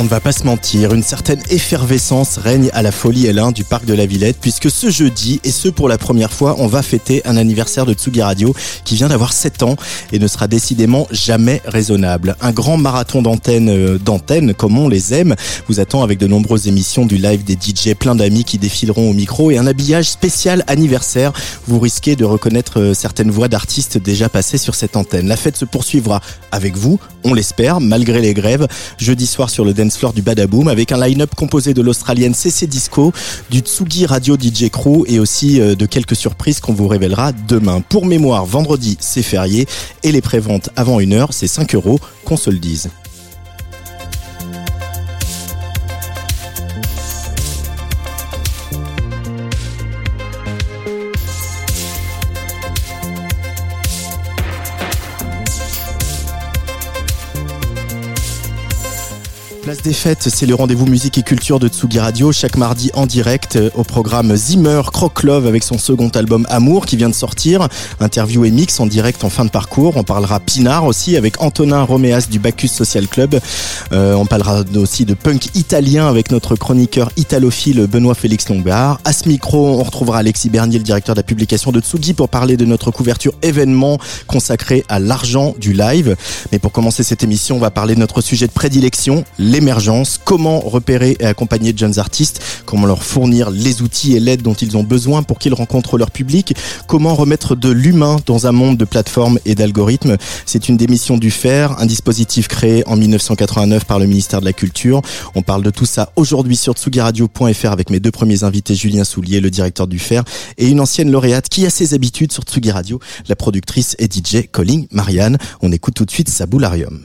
On ne va pas se mentir, une certaine effervescence règne à la folie L1 du parc de la Villette puisque ce jeudi, et ce pour la première fois, on va fêter un anniversaire de Tsugi Radio qui vient d'avoir 7 ans et ne sera décidément jamais raisonnable. Un grand marathon d'antenne, euh, d'antenne comme on les aime, vous attend avec de nombreuses émissions du live des DJ, plein d'amis qui défileront au micro et un habillage spécial anniversaire. Vous risquez de reconnaître euh, certaines voix d'artistes déjà passées sur cette antenne. La fête se poursuivra avec vous, on l'espère, malgré les grèves, jeudi soir sur le floor du Badaboom avec un line-up composé de l'australienne CC Disco, du Tsugi Radio DJ Crew et aussi euh, de quelques surprises qu'on vous révélera demain. Pour mémoire, vendredi c'est férié et les préventes avant une heure c'est 5 euros, qu'on se le dise. Place des fêtes, c'est le rendez-vous musique et culture de Tsugi Radio, chaque mardi en direct euh, au programme Zimmer Croc Love avec son second album Amour qui vient de sortir. Interview et mix en direct en fin de parcours. On parlera Pinard aussi avec Antonin Roméas du Bacchus Social Club. Euh, on parlera aussi de punk italien avec notre chroniqueur italophile Benoît Félix Lombard. À ce micro, on retrouvera Alexis Bernier, le directeur de la publication de Tsugi pour parler de notre couverture événement consacrée à l'argent du live. Mais pour commencer cette émission, on va parler de notre sujet de prédilection, l'émergence, comment repérer et accompagner de jeunes artistes, comment leur fournir les outils et l'aide dont ils ont besoin pour qu'ils rencontrent leur public, comment remettre de l'humain dans un monde de plateformes et d'algorithmes. C'est une démission du FAIR, un dispositif créé en 1989 par le ministère de la Culture. On parle de tout ça aujourd'hui sur tsugiradio.fr avec mes deux premiers invités, Julien Soulier, le directeur du FAIR, et une ancienne lauréate qui a ses habitudes sur Tsugi Radio, la productrice et DJ Colling Marianne. On écoute tout de suite Saboularium.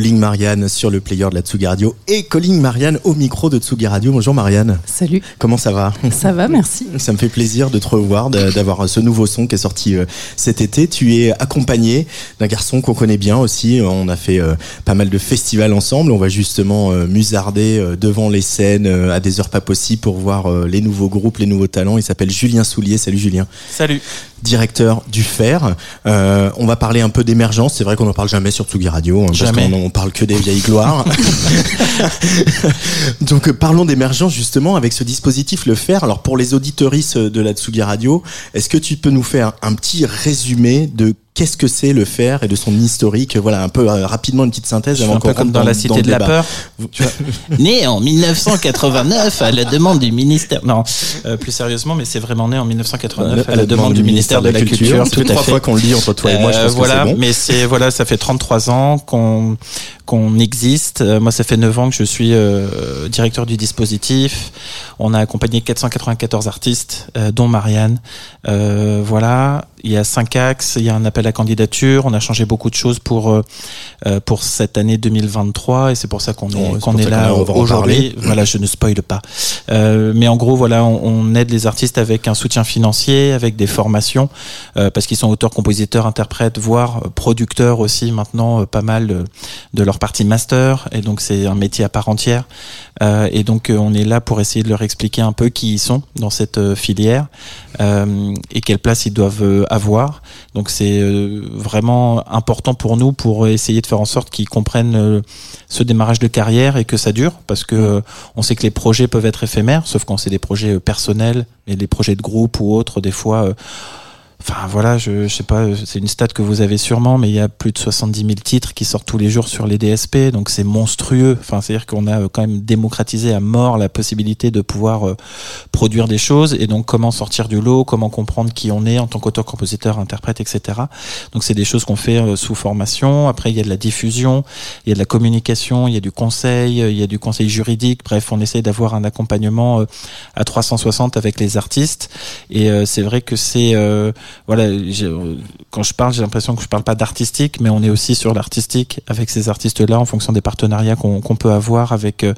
Calling Marianne sur le player de la Tsugi Radio et Calling Marianne au micro de Tsugi Radio. Bonjour Marianne. Salut. Comment ça va? Ça va, merci. Ça me fait plaisir de te revoir, d'avoir ce nouveau son qui est sorti euh, cet été. Tu es accompagné d'un garçon qu'on connaît bien aussi. On a fait euh, pas mal de festivals ensemble. On va justement euh, musarder devant les scènes à des heures pas possibles pour voir les nouveaux groupes, les nouveaux talents. Il s'appelle Julien Soulier. Salut Julien. Salut directeur du FER. Euh, on va parler un peu d'émergence. C'est vrai qu'on n'en parle jamais sur Tsugi Radio, hein, parce qu'on on parle que des vieilles gloires. Donc euh, parlons d'émergence justement avec ce dispositif le FER. Alors pour les auditeuristes de la Tsugi Radio, est-ce que tu peux nous faire un petit résumé de qu'est-ce que c'est le fer et de son historique Voilà, un peu euh, rapidement une petite synthèse. Avant un peu comme dans, la Cité de la Peur. né en 1989 à la demande du ministère. Non, euh, plus sérieusement, mais c'est vraiment né en 1989 à, la, demande, du ministère, de, la, Culture. tout trois fois qu'on le dit entre toi et moi. Je pense voilà, que bon. mais c'est voilà, ça fait 33 ans qu'on qu'on existe. Euh, moi, ça fait 9 ans que je suis directeur du dispositif. On a accompagné 494 artistes, dont Marianne. voilà, il y a cinq axes, il y a un appel à candidature, on a changé beaucoup de choses pour euh, euh, pour cette année 2023 et c'est pour ça qu'on est qu'on est, là aujourd'hui. Voilà, je ne spoile pas. Euh, mais en gros, voilà, on, on, aide les artistes avec un soutien financier, avec des formations euh, parce qu'ils sont auteurs, compositeurs, interprètes, voire producteurs aussi maintenant pas mal de leur partie master et donc c'est un métier à part entière. et donc on est là pour essayer de leur expliquer un peu qui ils sont dans cette filière et quelle place ils doivent avoir. Donc c'est euh, vraiment important pour nous pour essayer de faire en sorte qu'ils comprennent euh, ce démarrage de carrière et que ça dure parce que euh, on sait que les projets peuvent être éphémères, sauf quand c'est des projets personnels, mais les projets de groupe ou autres, des fois Enfin voilà, je, je sais pas, c'est une stat que vous avez sûrement, mais il y a plus de 70 000 titres qui sortent tous les jours sur les DSP, donc c'est monstrueux. Enfin, c'est-à-dire qu'on a euh, quand même démocratisé à mort la possibilité de pouvoir euh, produire des choses, et donc comment sortir du lot, comment comprendre qui on est en tant qu'auteur, compositeur, interprète, etc. Donc c'est des choses qu'on fait euh, sous formation. Après, il y a de la diffusion, il y a de la communication, il y a du conseil, il y a du conseil juridique. Bref, on essaie d'avoir un accompagnement à 360 avec les artistes, et c'est vrai que c'est voilà, quand je parle, j'ai l'impression que je parle pas d'artistique, mais on est aussi sur l'artistique avec ces artistes-là en fonction des partenariats qu'on peut avoir avec euh,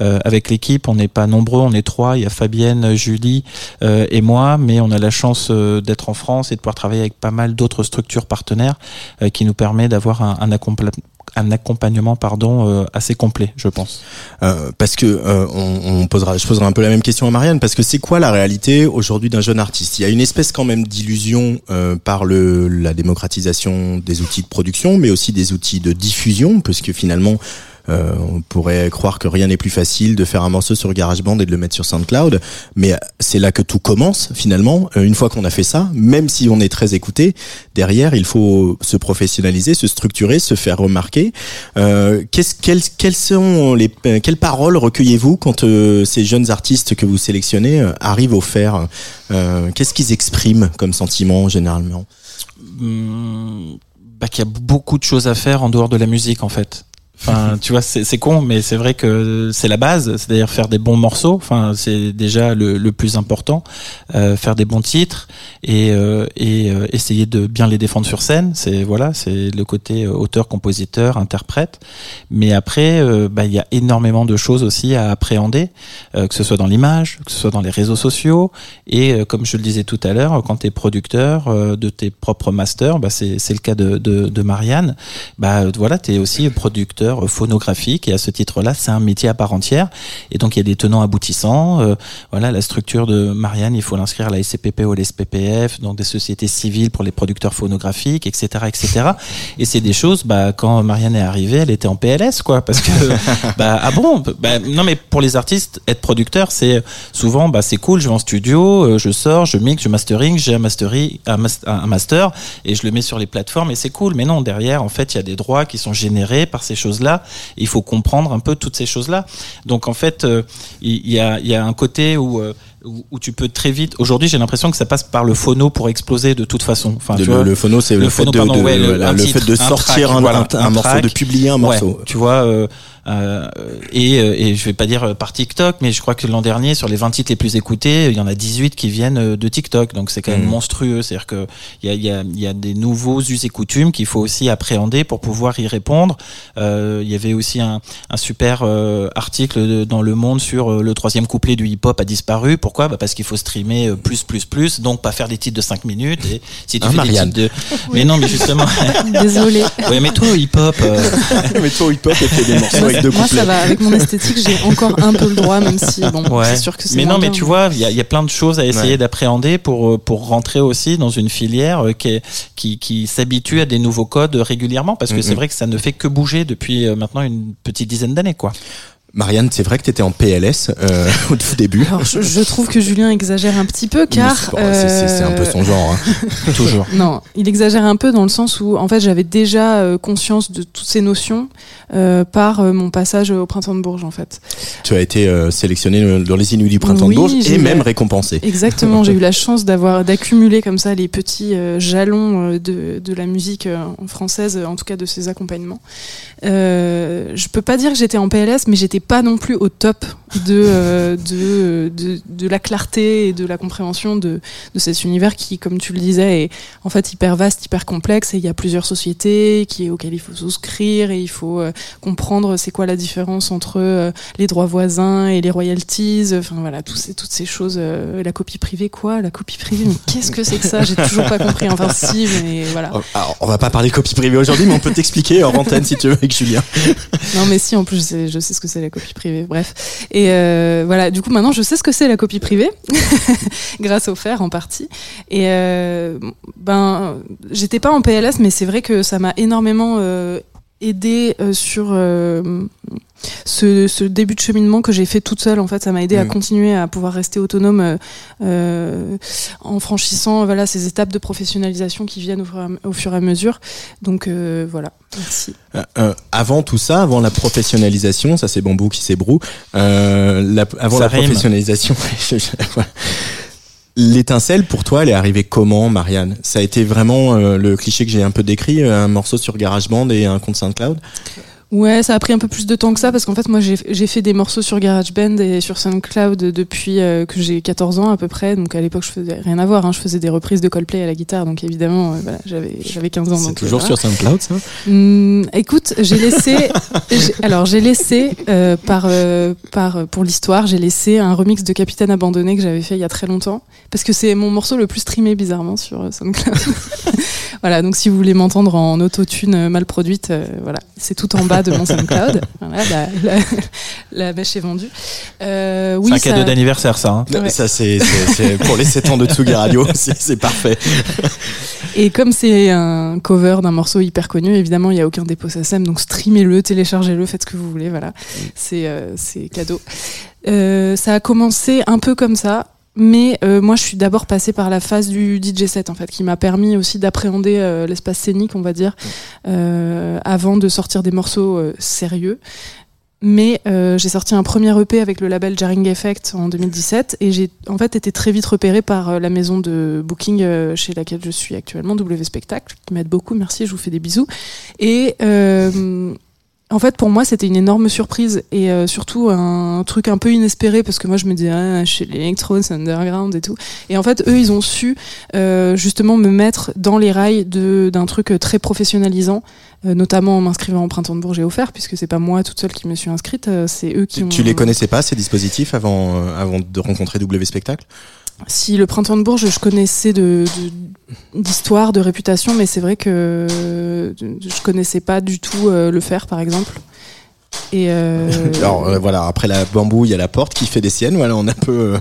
euh, avec l'équipe. On n'est pas nombreux, on est trois. Il y a Fabienne, Julie euh, et moi, mais on a la chance d'être en France et de pouvoir travailler avec pas mal d'autres structures partenaires qui nous permet d'avoir un, un, un accompagnement pardon euh, assez complet, je pense. Euh, parce que euh, on, on, posera, je poserai un peu la même question à Marianne, parce que c'est quoi la réalité aujourd'hui d'un jeune artiste? Il y a une espèce quand même d'illusion par le la démocratisation des outils de production, mais aussi des outils de diffusion, puisque finalement euh, on pourrait croire que rien n'est plus facile de faire un morceau sur GarageBand et de le mettre sur SoundCloud, mais c'est là que tout commence finalement. Euh, une fois qu'on a fait ça, même si on est très écouté, derrière il faut se professionnaliser, se structurer, se faire remarquer. Euh, quelles, sont les quelles paroles recueillez-vous quand euh, ces jeunes artistes que vous sélectionnez arrivent au faire Qu'est-ce qu'ils expriment comme sentiment généralement? Bah, qu'il y a beaucoup de choses à faire en dehors de la musique en fait. Enfin, tu vois, c'est con, mais c'est vrai que c'est la base, c'est-à-dire faire des bons morceaux. Enfin, c'est déjà le, le, plus important, euh, faire des bons titres et, euh, et euh, essayer de bien les défendre sur scène. C'est voilà, c'est le côté euh, auteur, compositeur, interprète. Mais après, euh, bah, il y a énormément de choses aussi à appréhender, que ce soit dans l'image, que ce soit dans les réseaux sociaux. Et comme je le disais tout à l'heure, quand tu es producteur de tes propres masters, bah, c'est le cas de, de, de Marianne. Bah voilà, tu es aussi producteur phonographique et à ce titre-là, c'est un métier à part entière. Et donc il y a des tenants aboutissants. Euh, voilà, la structure de Marianne, il faut l'inscrire à la SCPP ou à l'SPPF, donc des sociétés civiles pour les producteurs phonographiques, etc., etc. Et c'est des choses. Bah, quand Marianne est arrivée, elle était en PLS, quoi, parce que bah ah bon, bah, non mais pour les artistes, être producteur, c'est souvent bah c'est cool, je vais en studio, euh, je sors, je mixe, je mastering, j'ai un mastering, un, un master et je le mets sur les plateformes et c'est cool. Mais non, derrière, en fait, il y a des droits qui sont générés par ces choses là Il faut comprendre un peu toutes ces choses-là. Donc en fait, euh, il y, a, y, a, un côté où euh, où, tu peux très vite. Aujourd'hui, j'ai l'impression que ça passe par le phono pour exploser de toute façon. Enfin, le, phono, c'est le, fait de, le, fait de sortir un, morceau, de publier un morceau. tu vois, euh, et, et je vais pas dire par TikTok, mais je crois que l'an dernier, sur les 20 titres les plus écoutés, il y en a 18 qui viennent de TikTok. Donc c'est quand même mmh. monstrueux. C'est-à-dire que il y a, y, a, y a des nouveaux us et coutumes qu'il faut aussi appréhender pour pouvoir y répondre. Il y avait aussi un, un super article dans Le Monde sur le troisième couplet du hip-hop a disparu. Pourquoi? Bah Parce qu'il faut streamer plus, plus, plus, donc pas faire des titres de 5 minutes. Et si tu Hein, fais Marianne des titres de... Mais non, mais justement... Désolée. ouais, mais toi, hip-hop... euh, Mais toi, hip-hop, et fait des morceaux Moi, ça va. Avec mon esthétique, j'ai encore un peu le droit, même si, bon, Ouais. c'est sûr que c'est Mais non, mais bien. tu vois, il y a, il y a plein de choses à essayer Ouais. d'appréhender pour euh, pour rentrer aussi dans une filière euh, qui est- qui, qui s'habitue à des nouveaux codes régulièrement parce que Mhm. c'est vrai que ça ne fait que bouger depuis euh, maintenant une petite dizaine d'années, quoi. Marianne, c'est vrai que tu étais en PLS euh, au tout début. Alors, je, je trouve que Julien exagère un petit peu, car. C'est- c'est c'est un peu euh, son genre. hein. Toujours. Non, il exagère un peu dans le sens où, en fait, j'avais déjà euh, conscience de toutes ces notions euh, par mon passage au printemps de Bourges, en fait. Tu as été euh, sélectionné dans les Inuits du printemps Oui, de Bourges et même récompensé. Exactement, j'ai eu la chance d'avoir d'accumuler comme ça les petits euh, jalons de, de la musique française, en tout cas de ses accompagnements. Euh, je peux pas dire que j'étais en PLS, mais j'étais pas non plus au top de, euh, de, de, de la clarté et de la compréhension de, de cet univers qui, comme tu le disais, est en fait hyper vaste, hyper complexe et il y a plusieurs sociétés qui, auxquelles il faut souscrire et il faut euh, comprendre c'est quoi la différence entre euh, les droits voisins et les royalties, enfin voilà, ces, toutes ces choses, la copie privée, quoi, la copie privée, mais qu'est-ce que c'est que ça? J'ai toujours pas compris, enfin si, mais voilà. Oh, Alors, on va pas parler copie privée aujourd'hui, mais on peut t'expliquer en antenne si tu veux avec Julien. Non mais si, en plus je sais, je sais ce que c'est copie privée, bref. Et euh, voilà, du coup maintenant je sais ce que c'est la copie privée, grâce au fer en partie. Et euh, ben, j'étais pas en PLS, mais c'est vrai que ça m'a énormément euh, aidé euh, sur euh, ce, ce début de cheminement que j'ai fait toute seule. En fait, ça m'a aidé à Mm. continuer à pouvoir rester autonome euh, euh, en franchissant voilà ces étapes de professionnalisation qui viennent au fur et à, au fur et à mesure. Donc euh, voilà, merci. Euh, euh, avant tout ça, avant la professionnalisation, ça c'est Bambou qui s'ébroue. Euh, avant Ça la rime. professionnalisation. l'étincelle pour toi, elle est arrivée comment, Marianne? Ça a été vraiment euh, le cliché que j'ai un peu décrit, euh, un morceau sur GarageBand et un compte SoundCloud? Ouais, ça a pris un peu plus de temps que ça parce qu'en fait, moi, j'ai fait des morceaux sur GarageBand et sur SoundCloud depuis euh, que j'ai 14 ans à peu près. Donc à l'époque, je faisais rien à voir. Hein. Je faisais des reprises de Coldplay à la guitare. Donc évidemment, euh, voilà, j'avais j'avais 15 ans. C'est toujours euh, sur SoundCloud, ça? Hum, écoute, j'ai laissé. alors, j'ai laissé euh, par par pour l'histoire, j'ai laissé un remix de Capitaine abandonné que j'avais fait il y a très longtemps parce que c'est mon morceau le plus streamé bizarrement sur SoundCloud. voilà, donc si vous voulez m'entendre en autotune mal produite, voilà, c'est tout en bas de mon SoundCloud. Voilà, la, la, la mèche est vendue. Euh, oui, c'est un ça- cadeau d'anniversaire, ça. hein. Ouais. Ça, c'est c'est- c'est pour les 7 ans de Tsugi Radio, c'est c'est parfait. Et comme c'est un cover d'un morceau hyper connu, évidemment, il n'y a aucun dépôt SACEM, donc streamez-le, téléchargez-le, faites ce que vous voulez, voilà. C'est euh, c'est cadeau. Euh, ça a commencé un peu comme ça, mais euh, moi, je suis d'abord passée par la phase du DJ set, en fait, qui m'a permis aussi d'appréhender euh, l'espace scénique, on va dire, euh, avant de sortir des morceaux euh, sérieux. Mais euh, j'ai sorti un premier EP avec le label Jarring Effect en 2017 et j'ai en fait été très vite repérée par la maison de booking chez laquelle je suis actuellement, W Spectacle, qui m'aide beaucoup, merci, je vous fais des bisous. Et euh, en fait, pour moi, c'était une énorme surprise et euh, surtout un truc un peu inespéré parce que moi, je me disais, ah, chez l'électro, c'est underground et tout. Et en fait, eux, ils ont su euh, justement me mettre dans les rails de- d'un truc très professionnalisant, euh, notamment en m'inscrivant au Printemps de Bourges et offert, puisque c'est pas moi toute seule qui me suis inscrite, euh, c'est eux qui Tu, ont. tu les connaissais pas, ces dispositifs, avant, euh, avant de rencontrer W Spectacle? Si le printemps de Bourges, je connaissais d'histoire, de, réputation, mais c'est vrai que euh, je connaissais pas du tout euh, le faire, par exemple. Et euh, Alors euh, voilà, après la bambou, il y a la porte qui fait des siennes. Voilà, on a un peu.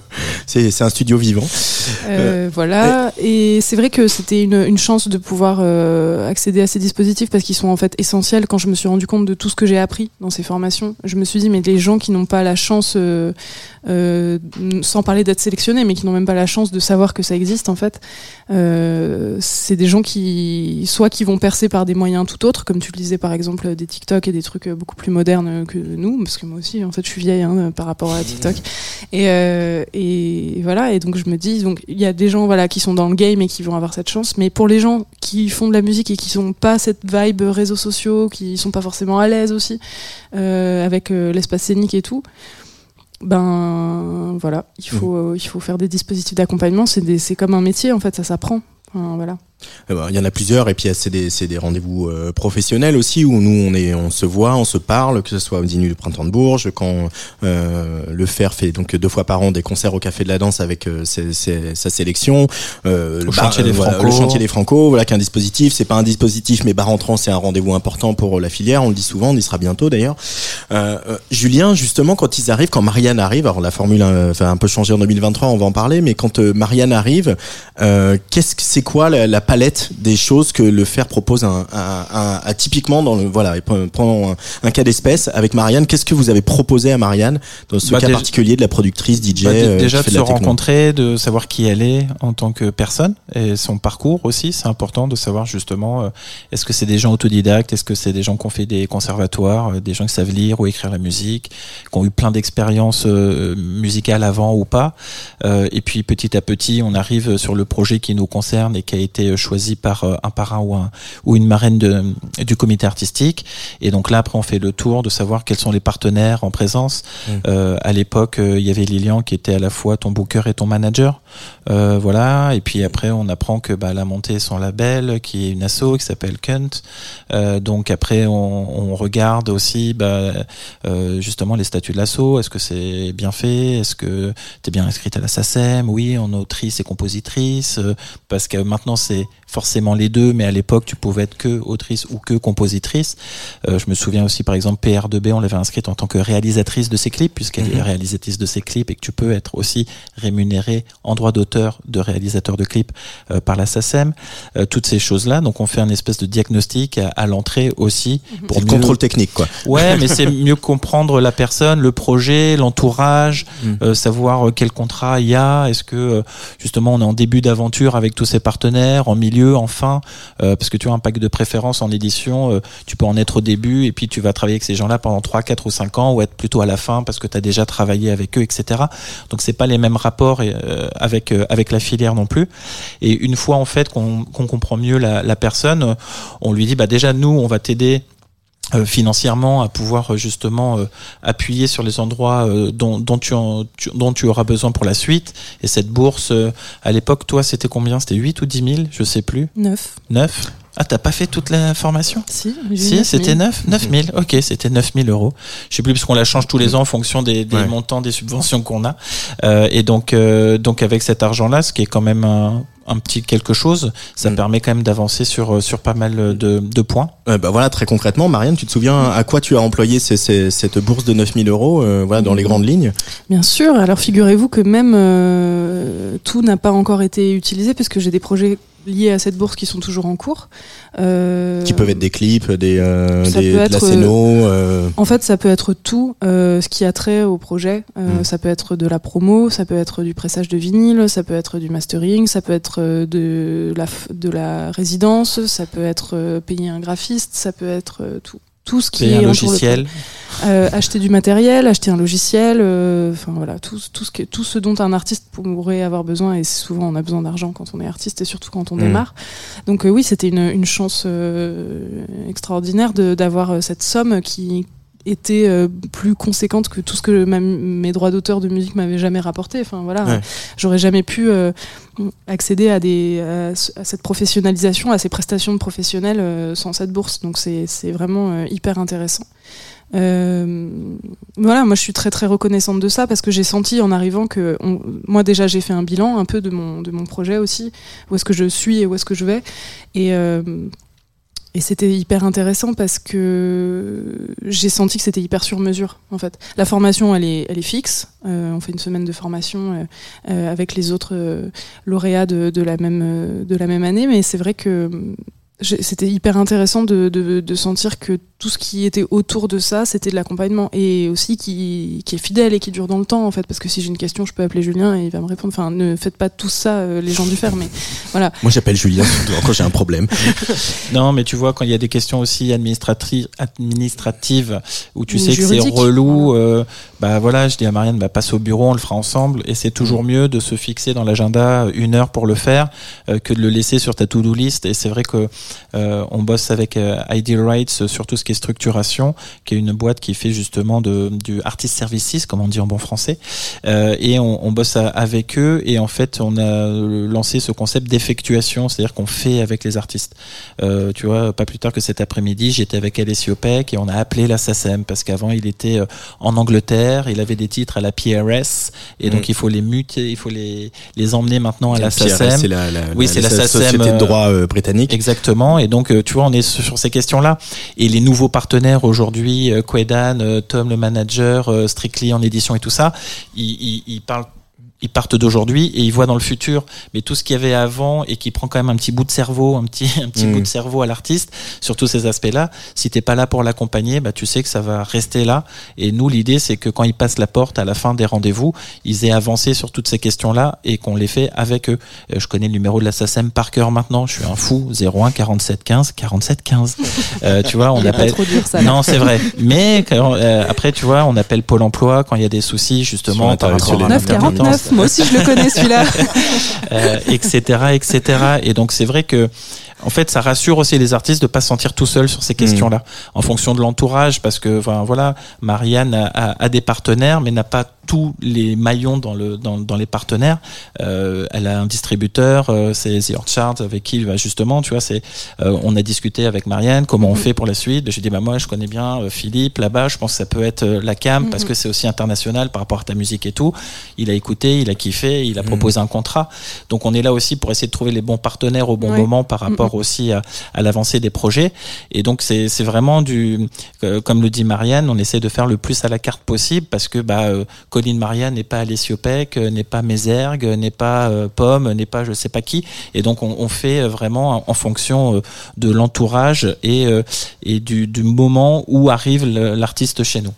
c'est un studio vivant. Euh, voilà. Et c'est vrai que c'était une, une chance de pouvoir euh, accéder à ces dispositifs parce qu'ils sont en fait essentiels. Quand je me suis rendu compte de tout ce que j'ai appris dans ces formations, je me suis dit mais les gens qui n'ont pas la chance, euh, euh, sans parler d'être sélectionnés, mais qui n'ont même pas la chance de savoir que ça existe en fait, euh, c'est des gens qui soit qui vont percer par des moyens tout autres, comme tu le disais par exemple des TikTok et des trucs euh, beaucoup plus modernes que nous, parce que moi aussi en fait je suis vieille hein, par rapport à TikTok. Et, euh, et voilà, et donc je me dis, donc Donc il y a des gens voilà qui sont dans le game et qui vont avoir cette chance, mais pour les gens qui font de la musique et qui sont pas cette vibe réseaux sociaux, qui sont pas forcément à l'aise aussi euh, avec euh, l'espace scénique et tout, ben voilà, il faut euh, il faut faire des dispositifs d'accompagnement. C'est comme un métier en fait, ça s'apprend. Enfin, voilà. Ben, Il y en a plusieurs et puis c'est des, des rendez-vous euh, professionnels aussi où nous on est on se voit, on se parle, que ce soit au dîner du printemps de Bourges, quand euh, le Fer fait donc deux fois par an des concerts au Café de la Danse avec euh, ses- ses- sa sélection, euh, le chantier des voilà, Franco. le chantier des Franco, voilà qu'un dispositif, c'est pas un dispositif mais bar entrant c'est un rendez-vous important pour la filière, on le dit souvent, on y sera bientôt d'ailleurs. Euh, euh, Julien justement quand ils arrivent, quand Marianne arrive, alors la formule euh, va un peu changer en 2023, on va en parler, mais quand euh, Marianne arrive, euh, qu'est-ce que c'est quoi la, la palette des choses que le fer propose un- typiquement dans le voilà et pre- prenons un, un cas d'espèce avec Marianne qu'est-ce que vous avez proposé à Marianne dans ce Bah, cas particulier de la productrice DJ Bah, euh, déjà de de se rencontrer, de savoir qui elle est en tant que personne et son parcours aussi. C'est important de savoir justement euh, est-ce que c'est des gens autodidactes, est-ce que c'est des gens qui ont fait des conservatoires, euh, des gens qui savent lire ou écrire la musique, qui ont eu plein d'expériences musicales avant ou pas. Et puis petit à petit, on arrive sur le projet qui nous concerne et qui a été euh, choisi par euh, un parrain ou, un, ou une marraine de, du comité artistique. Et donc là, après, on fait le tour de savoir quels sont les partenaires en présence. Euh, à l'époque, euh, il y avait Lilian qui était à la fois ton booker et ton manager. Euh, voilà. Et puis après, on apprend que bah, elle a monté son label, qui est une asso qui s'appelle Kunt. Euh, donc après, on, on regarde aussi bah, justement les statuts de l'asso. Est-ce que c'est bien fait? Est-ce que tu es bien inscrite à la SACEM Oui, en autrice et compositrice. parce que maintenant, c'est forcément les deux, mais à l'époque, tu pouvais être que autrice ou que compositrice. Euh, je me souviens aussi, par exemple, PR2B, on l'avait inscrite en tant que réalisatrice de ses clips, puisqu'elle est réalisatrice de ses clips et que tu peux être aussi rémunéré en droit d'auteur de réalisateur de clips euh, par la SACEM. Euh, toutes ces choses-là. Donc, on fait un espèce de diagnostic à, à l'entrée aussi. pour le contrôle technique quoi Ouais, mais c'est mieux comprendre la personne, le projet, l'entourage, Mm. euh, savoir euh, quel contrat il y a. Est-ce que euh, justement on est en début d'aventure avec tous ses partenaires, en milieu, en fin, euh, parce que tu as un pack de préférence en édition, euh, tu peux en être au début et puis tu vas travailler avec ces gens-là pendant 3, 4 ou 5 ans ou être plutôt à la fin parce que tu as déjà travaillé avec eux, etc. Donc c'est pas les mêmes rapports euh, avec euh, avec la filière non plus. Et une fois en fait qu'on comprend mieux la, la personne, on lui dit bah déjà nous on va t'aider financièrement à pouvoir euh, justement euh, appuyer sur les endroits euh, dont, dont, tu en- tu- dont tu auras besoin pour la suite. Et cette bourse, euh, à l'époque, toi, c'était combien? C'était 8 ou 10 000 Je sais plus. Neuf. 9 Ah, t'as pas fait toute la formation Si, si, 9 000. c'était 9 9 000, ok, c'était 9 000 euros. Je sais plus, parce qu'on la change tous les ans en fonction des, des Ouais. montants des subventions qu'on a. Euh, et donc, euh, donc avec cet argent-là, ce qui est quand même un, un petit quelque chose, ça Mm. permet quand même d'avancer sur, sur pas mal de, de points. Euh, bah voilà très concrètement Marianne tu te souviens à quoi tu as employé ces- ces- cette bourse de 9000 euros euh, voilà dans les grandes lignes? Bien sûr. Alors figurez-vous que même euh, tout n'a pas encore été utilisé parce que j'ai des projets liés à cette bourse qui sont toujours en cours. Euh, qui peuvent être des clips des, euh, des de la scéno euh, En fait, ça peut être tout ce qui a trait au projet. Euh, Mm. Ça peut être de la promo, ça peut être du pressage de vinyle, ça peut être du mastering, ça peut être de la, de la résidence, ça peut être payer un graphiste, ça peut être tout. Tout ce qui un est logiciel. Euh, acheter du matériel, acheter un logiciel, euh, enfin voilà, tout, tout, ce que, tout ce dont un artiste pourrait avoir besoin, et souvent on a besoin d'argent quand on est artiste et surtout quand on Mm. démarre. Donc euh, oui, c'était une, une chance euh, extraordinaire de- d'avoir euh, cette somme qui était euh, plus conséquente que tout ce que ma- mes droits d'auteur de musique m'avaient jamais rapporté. Enfin voilà, Ouais. j'aurais jamais pu euh, accéder à des à, ce- à cette professionnalisation, à ces prestations de professionnels euh, sans cette bourse. Donc c'est c'est vraiment euh, hyper intéressant. Voilà, moi je suis très très reconnaissante de ça parce que j'ai senti en arrivant que on- moi déjà j'ai fait un bilan un peu de mon de mon projet aussi, où est-ce que je suis et où est-ce que je vais et et c'était hyper intéressant parce que j'ai senti que c'était hyper sur mesure en fait. La formation elle est elle est fixe, Euh, on fait une semaine de formation euh, euh, avec les autres lauréats de, la même de la même année, mais c'est vrai que c'était hyper intéressant de, de, de, sentir que tout ce qui était autour de ça, c'était de l'accompagnement et aussi qui, qui, est fidèle et qui dure dans le temps en fait. Parce que si j'ai une question, je peux appeler Julien et il va me répondre. Enfin, ne faites pas tout ça, euh, les gens du fer, mais voilà. Moi, j'appelle Julien quand j'ai un problème. non, mais tu vois, quand il y a des questions aussi administratives, administratives où tu sais que c'est relou, euh, bah voilà, je dis à Marianne, bah passe au bureau, on le fera ensemble. Et c'est toujours mm. mieux de se fixer dans l'agenda une heure pour le faire euh, que de le laisser sur ta to-do list. Et c'est vrai que euh, on bosse avec euh, Ideal Rights sur tout ce qui est structuration, qui est une boîte qui fait justement de, du artist services, comme on dit en bon français. Euh, et on, on, bosse avec eux et en fait on a lancé ce concept d'effectuation, c'est-à-dire qu'on fait avec les artistes. Euh, tu vois, pas plus tard que cet après-midi, j'étais avec Alessio Peck et on a appelé la SACEM parce qu'avant il était en Angleterre, il avait des titres à la PRS et donc mm. il faut les muter, il faut les, les emmener maintenant à la, SACEM. C'est la, la, oui, c'est la, la, Société de droit britannique. Exactement. Et donc, euh, tu vois, on est sur ces questions-là. Et les nouveaux partenaires aujourd'hui, euh, Quedan, euh, Tom le manager, Strictly en édition et tout ça, ils parlent ils partent d'aujourd'hui et ils voient dans le futur. Mais tout ce qu'il y avait avant et qui prend quand même un petit bout de cerveau, un petit, un petit bout de mm. cerveau à l'artiste sur tous ces aspects-là, si t'es pas là pour l'accompagner, bah, tu sais que ça va rester là. Et nous, l'idée, c'est que quand ils passent la porte à la fin des rendez-vous, ils aient avancé sur toutes ces questions-là et qu'on les fait avec eux. Euh, je connais le numéro de la SACEM par cœur maintenant. Je suis un fou. 01 47 15 47 15. Euh, tu vois, on appelle. Trop dur, ça, non, c'est vrai. Mais euh, après, tu vois, on appelle Pôle Emploi quand il y a des soucis justement par rapport à 949. Moi aussi, je le connais celui-là. euh, etc., etc. Et donc c'est vrai que en fait, ça rassure aussi les artistes de pas se sentir tout seul sur ces questions-là, mm. en fonction de l'entourage, parce que, enfin, voilà, Marianne a, a, des partenaires, mais n'a pas tous les maillons dans le dans, dans les partenaires. Euh, elle a un distributeur, euh, c'est The Orchard avec qui il va justement, tu vois, c'est euh, on a discuté avec Marianne comment on mm. fait pour la suite. J'ai dit bah moi je connais bien Philippe là-bas, je pense que ça peut être la cam parce mm. que c'est aussi international par rapport à ta musique et tout. Il a écouté, il a kiffé, il a proposé un contrat. Donc on est là aussi pour essayer de trouver les bons partenaires au bon moment par rapport aussi à, l'avancée des projets. Et donc c'est vraiment du, euh, comme le dit Marianne, on essaie de faire le plus à la carte possible parce que bah, euh, Colline Marianne n'est pas Alessio Peck, euh, n'est pas Mézergue, n'est pas Pomme, n'est pas je sais pas qui. Et donc on, fait vraiment en fonction de l'entourage et, et du moment où arrive l'artiste chez nous.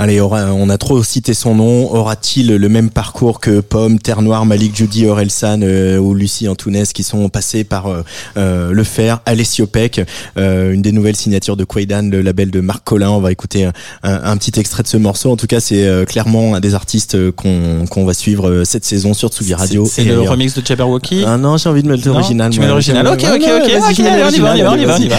Allez, on a trop cité son nom. Aura-t-il le même parcours que Pomme, Terre Noire, Malik Judy, Orelsan euh, ou Lucie Antounès qui sont passés par euh, euh, le fer, Alessio Peck, une des nouvelles signatures de Quaidan, le label de Marc Collin. On va écouter un, petit extrait de ce morceau. En tout cas, c'est clairement un des artistes qu'on qu'on va suivre cette saison sur Tsugi Radio. C'est le remix de Jabberwocky Ah non, j'ai envie de mettre l'original. Tu mets l'original. Ok, ok, ok. va, on y va, on y va, on y va.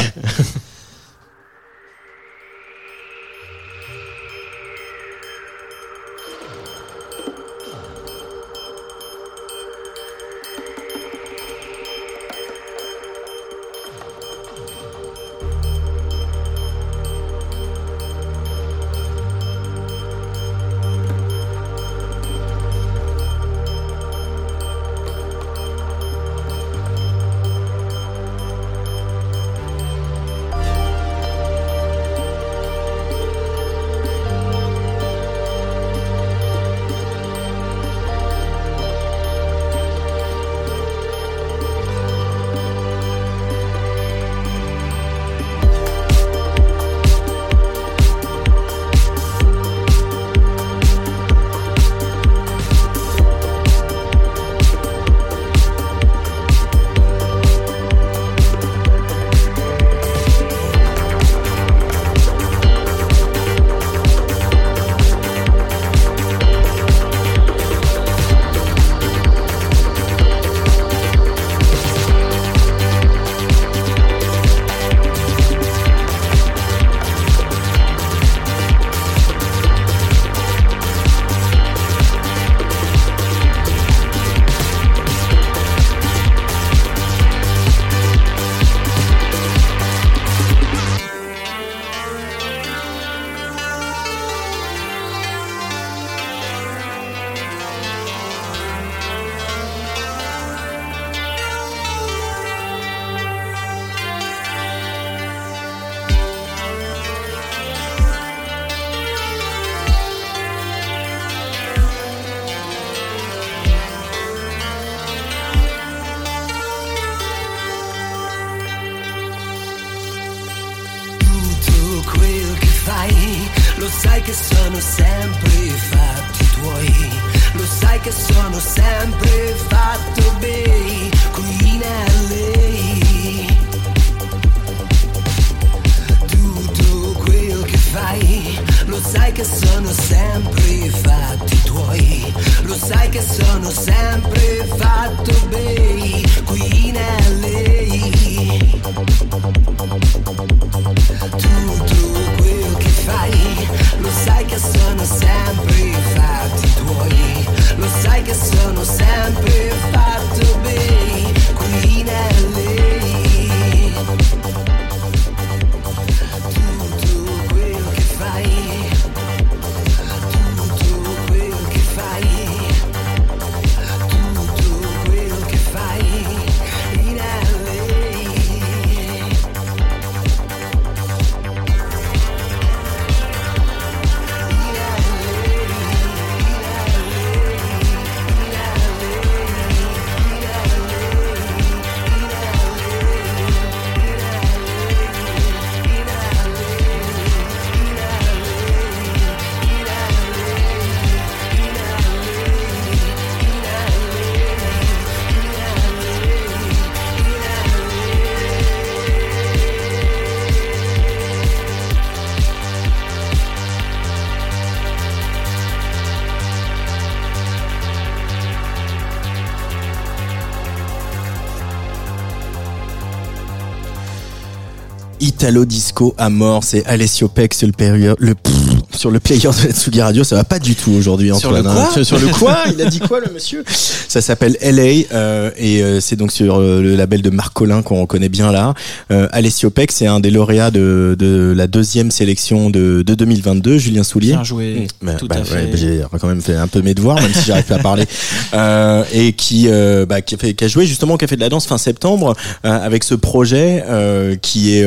Italo Disco à mort, c'est Alessio Peck sur le, le sur le player de la Tsugi Radio, ça va pas du tout aujourd'hui Sur Antoine. le hein. quoi sur, sur le quoi? Il a dit quoi le monsieur? Ça s'appelle LA euh, et euh, c'est donc sur euh, le label de Marc Collin qu'on reconnaît bien là. Alessio Peck, c'est un des lauréats de, de la deuxième sélection de, de 2022, Julien Soulier. Bien joué, Bah, tout bah, à ouais, fait. bah, j'ai quand même fait un peu mes devoirs, même si j'arrive pas à parler. Et qui, bah, qui, a fait, qui a joué justement au Café de la Danse fin septembre avec ce projet qui est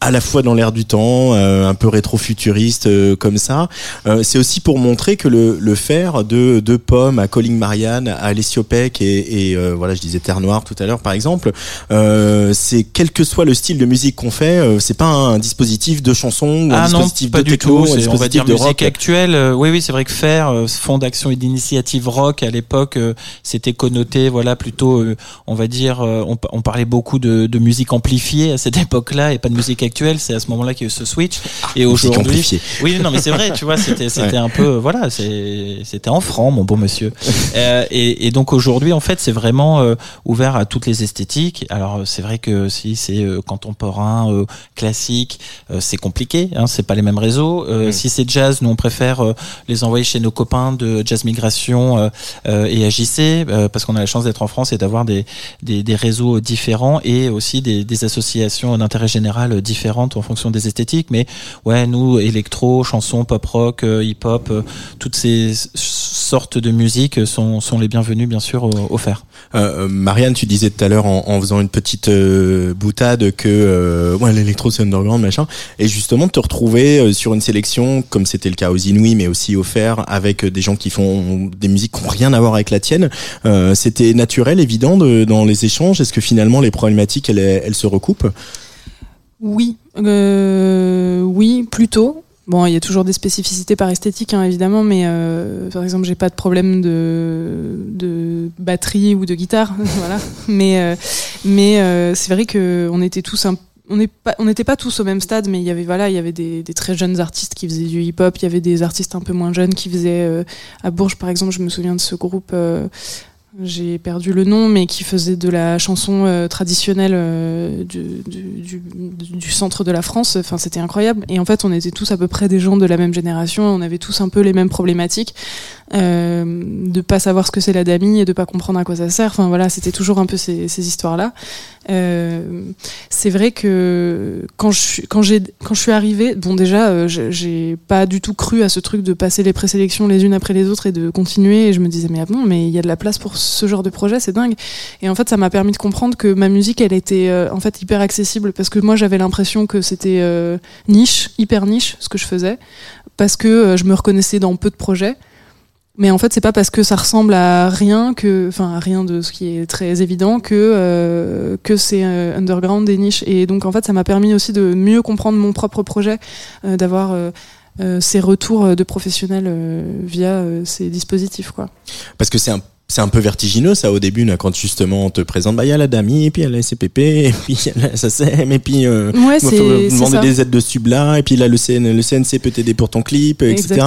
à la fois dans l'air du temps, un peu rétro-futuriste comme ça. Euh, c'est aussi pour montrer que le, le faire de, de Pomme à Colin Marianne, à Alessio Peck et, et euh, voilà, je disais Terre Noire tout à l'heure par exemple, euh, c'est quel que soit le style de musique qu'on fait, euh, c'est pas un, dispositif de chanson ou un Ah non, dispositif pas de du techno, tout. un c'est, On va dire de musique rock. actuelle. Euh, oui, oui, c'est vrai que faire euh, fond d'action et d'initiative rock à l'époque, euh, c'était connoté, voilà, plutôt, euh, on va dire, euh, on, on parlait beaucoup de, de musique amplifiée à cette époque-là et pas de musique actuelle. C'est à ce moment-là qu'il y a eu ce switch. et Ah, musique aujourd'hui, oui, non, mais c'est vrai, tu vois, c'était, c'était un peu, voilà, c'était en franc, mon beau monsieur. Euh, et, et donc aujourd'hui, en fait, c'est vraiment euh, ouvert à toutes les esthétiques. Alors euh, c'est vrai que si c'est euh, contemporain, euh, classique, euh, c'est compliqué. Hein, c'est pas les mêmes réseaux. Euh, Mm. Si c'est jazz, nous on préfère euh, les envoyer chez nos copains de Jazz Migration euh, euh, et AJC euh, parce qu'on a la chance d'être en France et d'avoir des, des, des réseaux différents et aussi des, des associations d'intérêt général différentes en fonction des esthétiques. Mais ouais, nous électro, chanson, pop rock, euh, hip hop, euh, toutes ces sortes de musique sont, sont les bienvenues bien sûr au- offerts. Euh, euh, Marianne, tu disais tout à l'heure en, en faisant une petite euh, boutade que euh, ouais, l'électro c'est underground machin, et justement de te retrouver euh, sur une sélection comme c'était le cas aux Inouïs, mais aussi au Fer, avec des gens qui font des musiques qui n'ont rien à voir avec la tienne. Euh, c'était naturel, évident de, dans les échanges? Est-ce que finalement les problématiques elles, elles se recoupent? Oui, euh, oui, plutôt. Bon, il y a toujours des spécificités par esthétique, hein, évidemment, mais euh, par exemple, j'ai pas de problème de, batterie ou de guitare, voilà. Mais, euh, mais euh, c'est vrai que on était tous un on n'était pas tous au même stade, mais il y avait voilà, il y avait des, très jeunes artistes qui faisaient du hip-hop, il y avait des artistes un peu moins jeunes qui faisaient à Bourges, par exemple, je me souviens de ce groupe. J'ai perdu le nom, mais qui faisait de la chanson euh, traditionnelle euh, du, centre de la France. Enfin, c'était incroyable. Et en fait, on était tous à peu près des gens de la même génération. On avait tous un peu les mêmes problématiques euh, de pas savoir ce que c'est la DAMI et de pas comprendre à quoi ça sert. Enfin voilà, c'était toujours un peu ces, histoires-là. Euh, c'est vrai que quand je suis arrivée, bon déjà, j'ai pas du tout cru à ce truc de passer les présélections les unes après les autres et de continuer. Et je me disais mais ah bon, mais il y a de la place pour ce genre de projet, c'est dingue. Et en fait, ça m'a permis de comprendre que ma musique, elle était euh, en fait hyper accessible parce que moi j'avais l'impression que c'était euh, niche, hyper niche, ce que je faisais, parce que euh, je me reconnaissais dans peu de projets. Mais en fait, c'est pas parce que ça ressemble à rien que, enfin, à rien de ce qui est très évident que que c'est underground des niches. Et donc, en fait, ça m'a permis aussi de mieux comprendre mon propre projet, d'avoir ces retours de professionnels via ces dispositifs, quoi. Parce que c'est un c'est un peu vertigineux ça au début là, quand justement on te présente bah il y a la DAMI et puis il y a la SCPP et puis il y a la SACEM et puis euh, Ouais, faut c'est c'est demander des aides de là et puis là le, CN, le CNC peut t'aider pour ton clip etc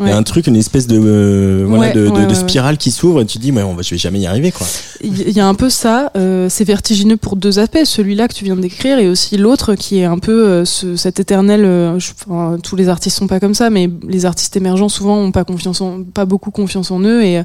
il y a un truc une espèce de euh, voilà Ouais, de, spirale qui s'ouvre et tu te dis mais on va je vais jamais y arriver quoi Il y a un peu ça, euh, c'est vertigineux pour deux aspects, celui-là que tu viens de décrire et aussi l'autre qui est un peu euh, ce, cet éternel. je- enfin, tous les artistes sont pas comme ça, mais les artistes émergents souvent ont pas confiance, en, pas beaucoup confiance en eux et,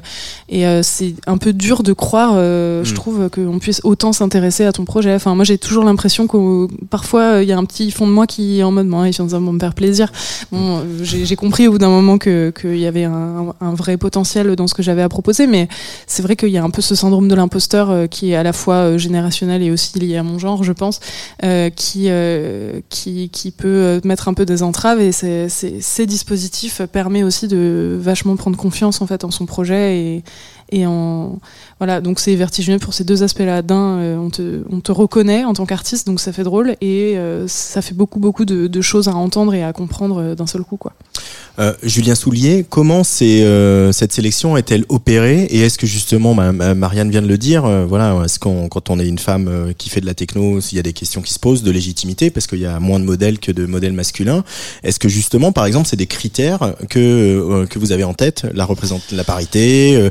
et euh, c'est un peu dur de croire, euh, je Mm. trouve, qu'on puisse autant s'intéresser à ton projet. Enfin, moi j'ai toujours l'impression que parfois il y a un petit fond de moi qui est en mode, bon, ils viennent me faire plaisir. Bon, euh, j'ai compris au bout d'un moment que qu'il y avait un, un vrai potentiel dans ce que j'avais à proposer, mais c'est vrai qu'il y a un peu ce syndrome de l'imposteur euh, qui est à la fois euh, générationnel et aussi lié à mon genre, je pense, euh, qui, euh, qui, qui peut euh, mettre un peu des entraves et c'est- ces dispositifs permettent aussi de vachement prendre confiance en fait en son projet et, et en voilà donc c'est vertigineux pour ces deux aspects-là. D'un, euh, on, te, on te reconnaît en tant qu'artiste donc ça fait drôle et euh, ça fait beaucoup beaucoup de, choses à entendre et à comprendre euh, d'un seul coup quoi. Julien Soulier, comment cette sélection est-elle opérée? Et est-ce que justement, ma- Marianne vient de le dire, voilà, est-ce qu'on, quand on est une femme qui fait de la techno, s'il y a des questions qui se posent de légitimité parce qu'il y a moins de modèles que de modèles masculins, est-ce que justement, par exemple, c'est des critères que que vous avez en tête, la représente la parité,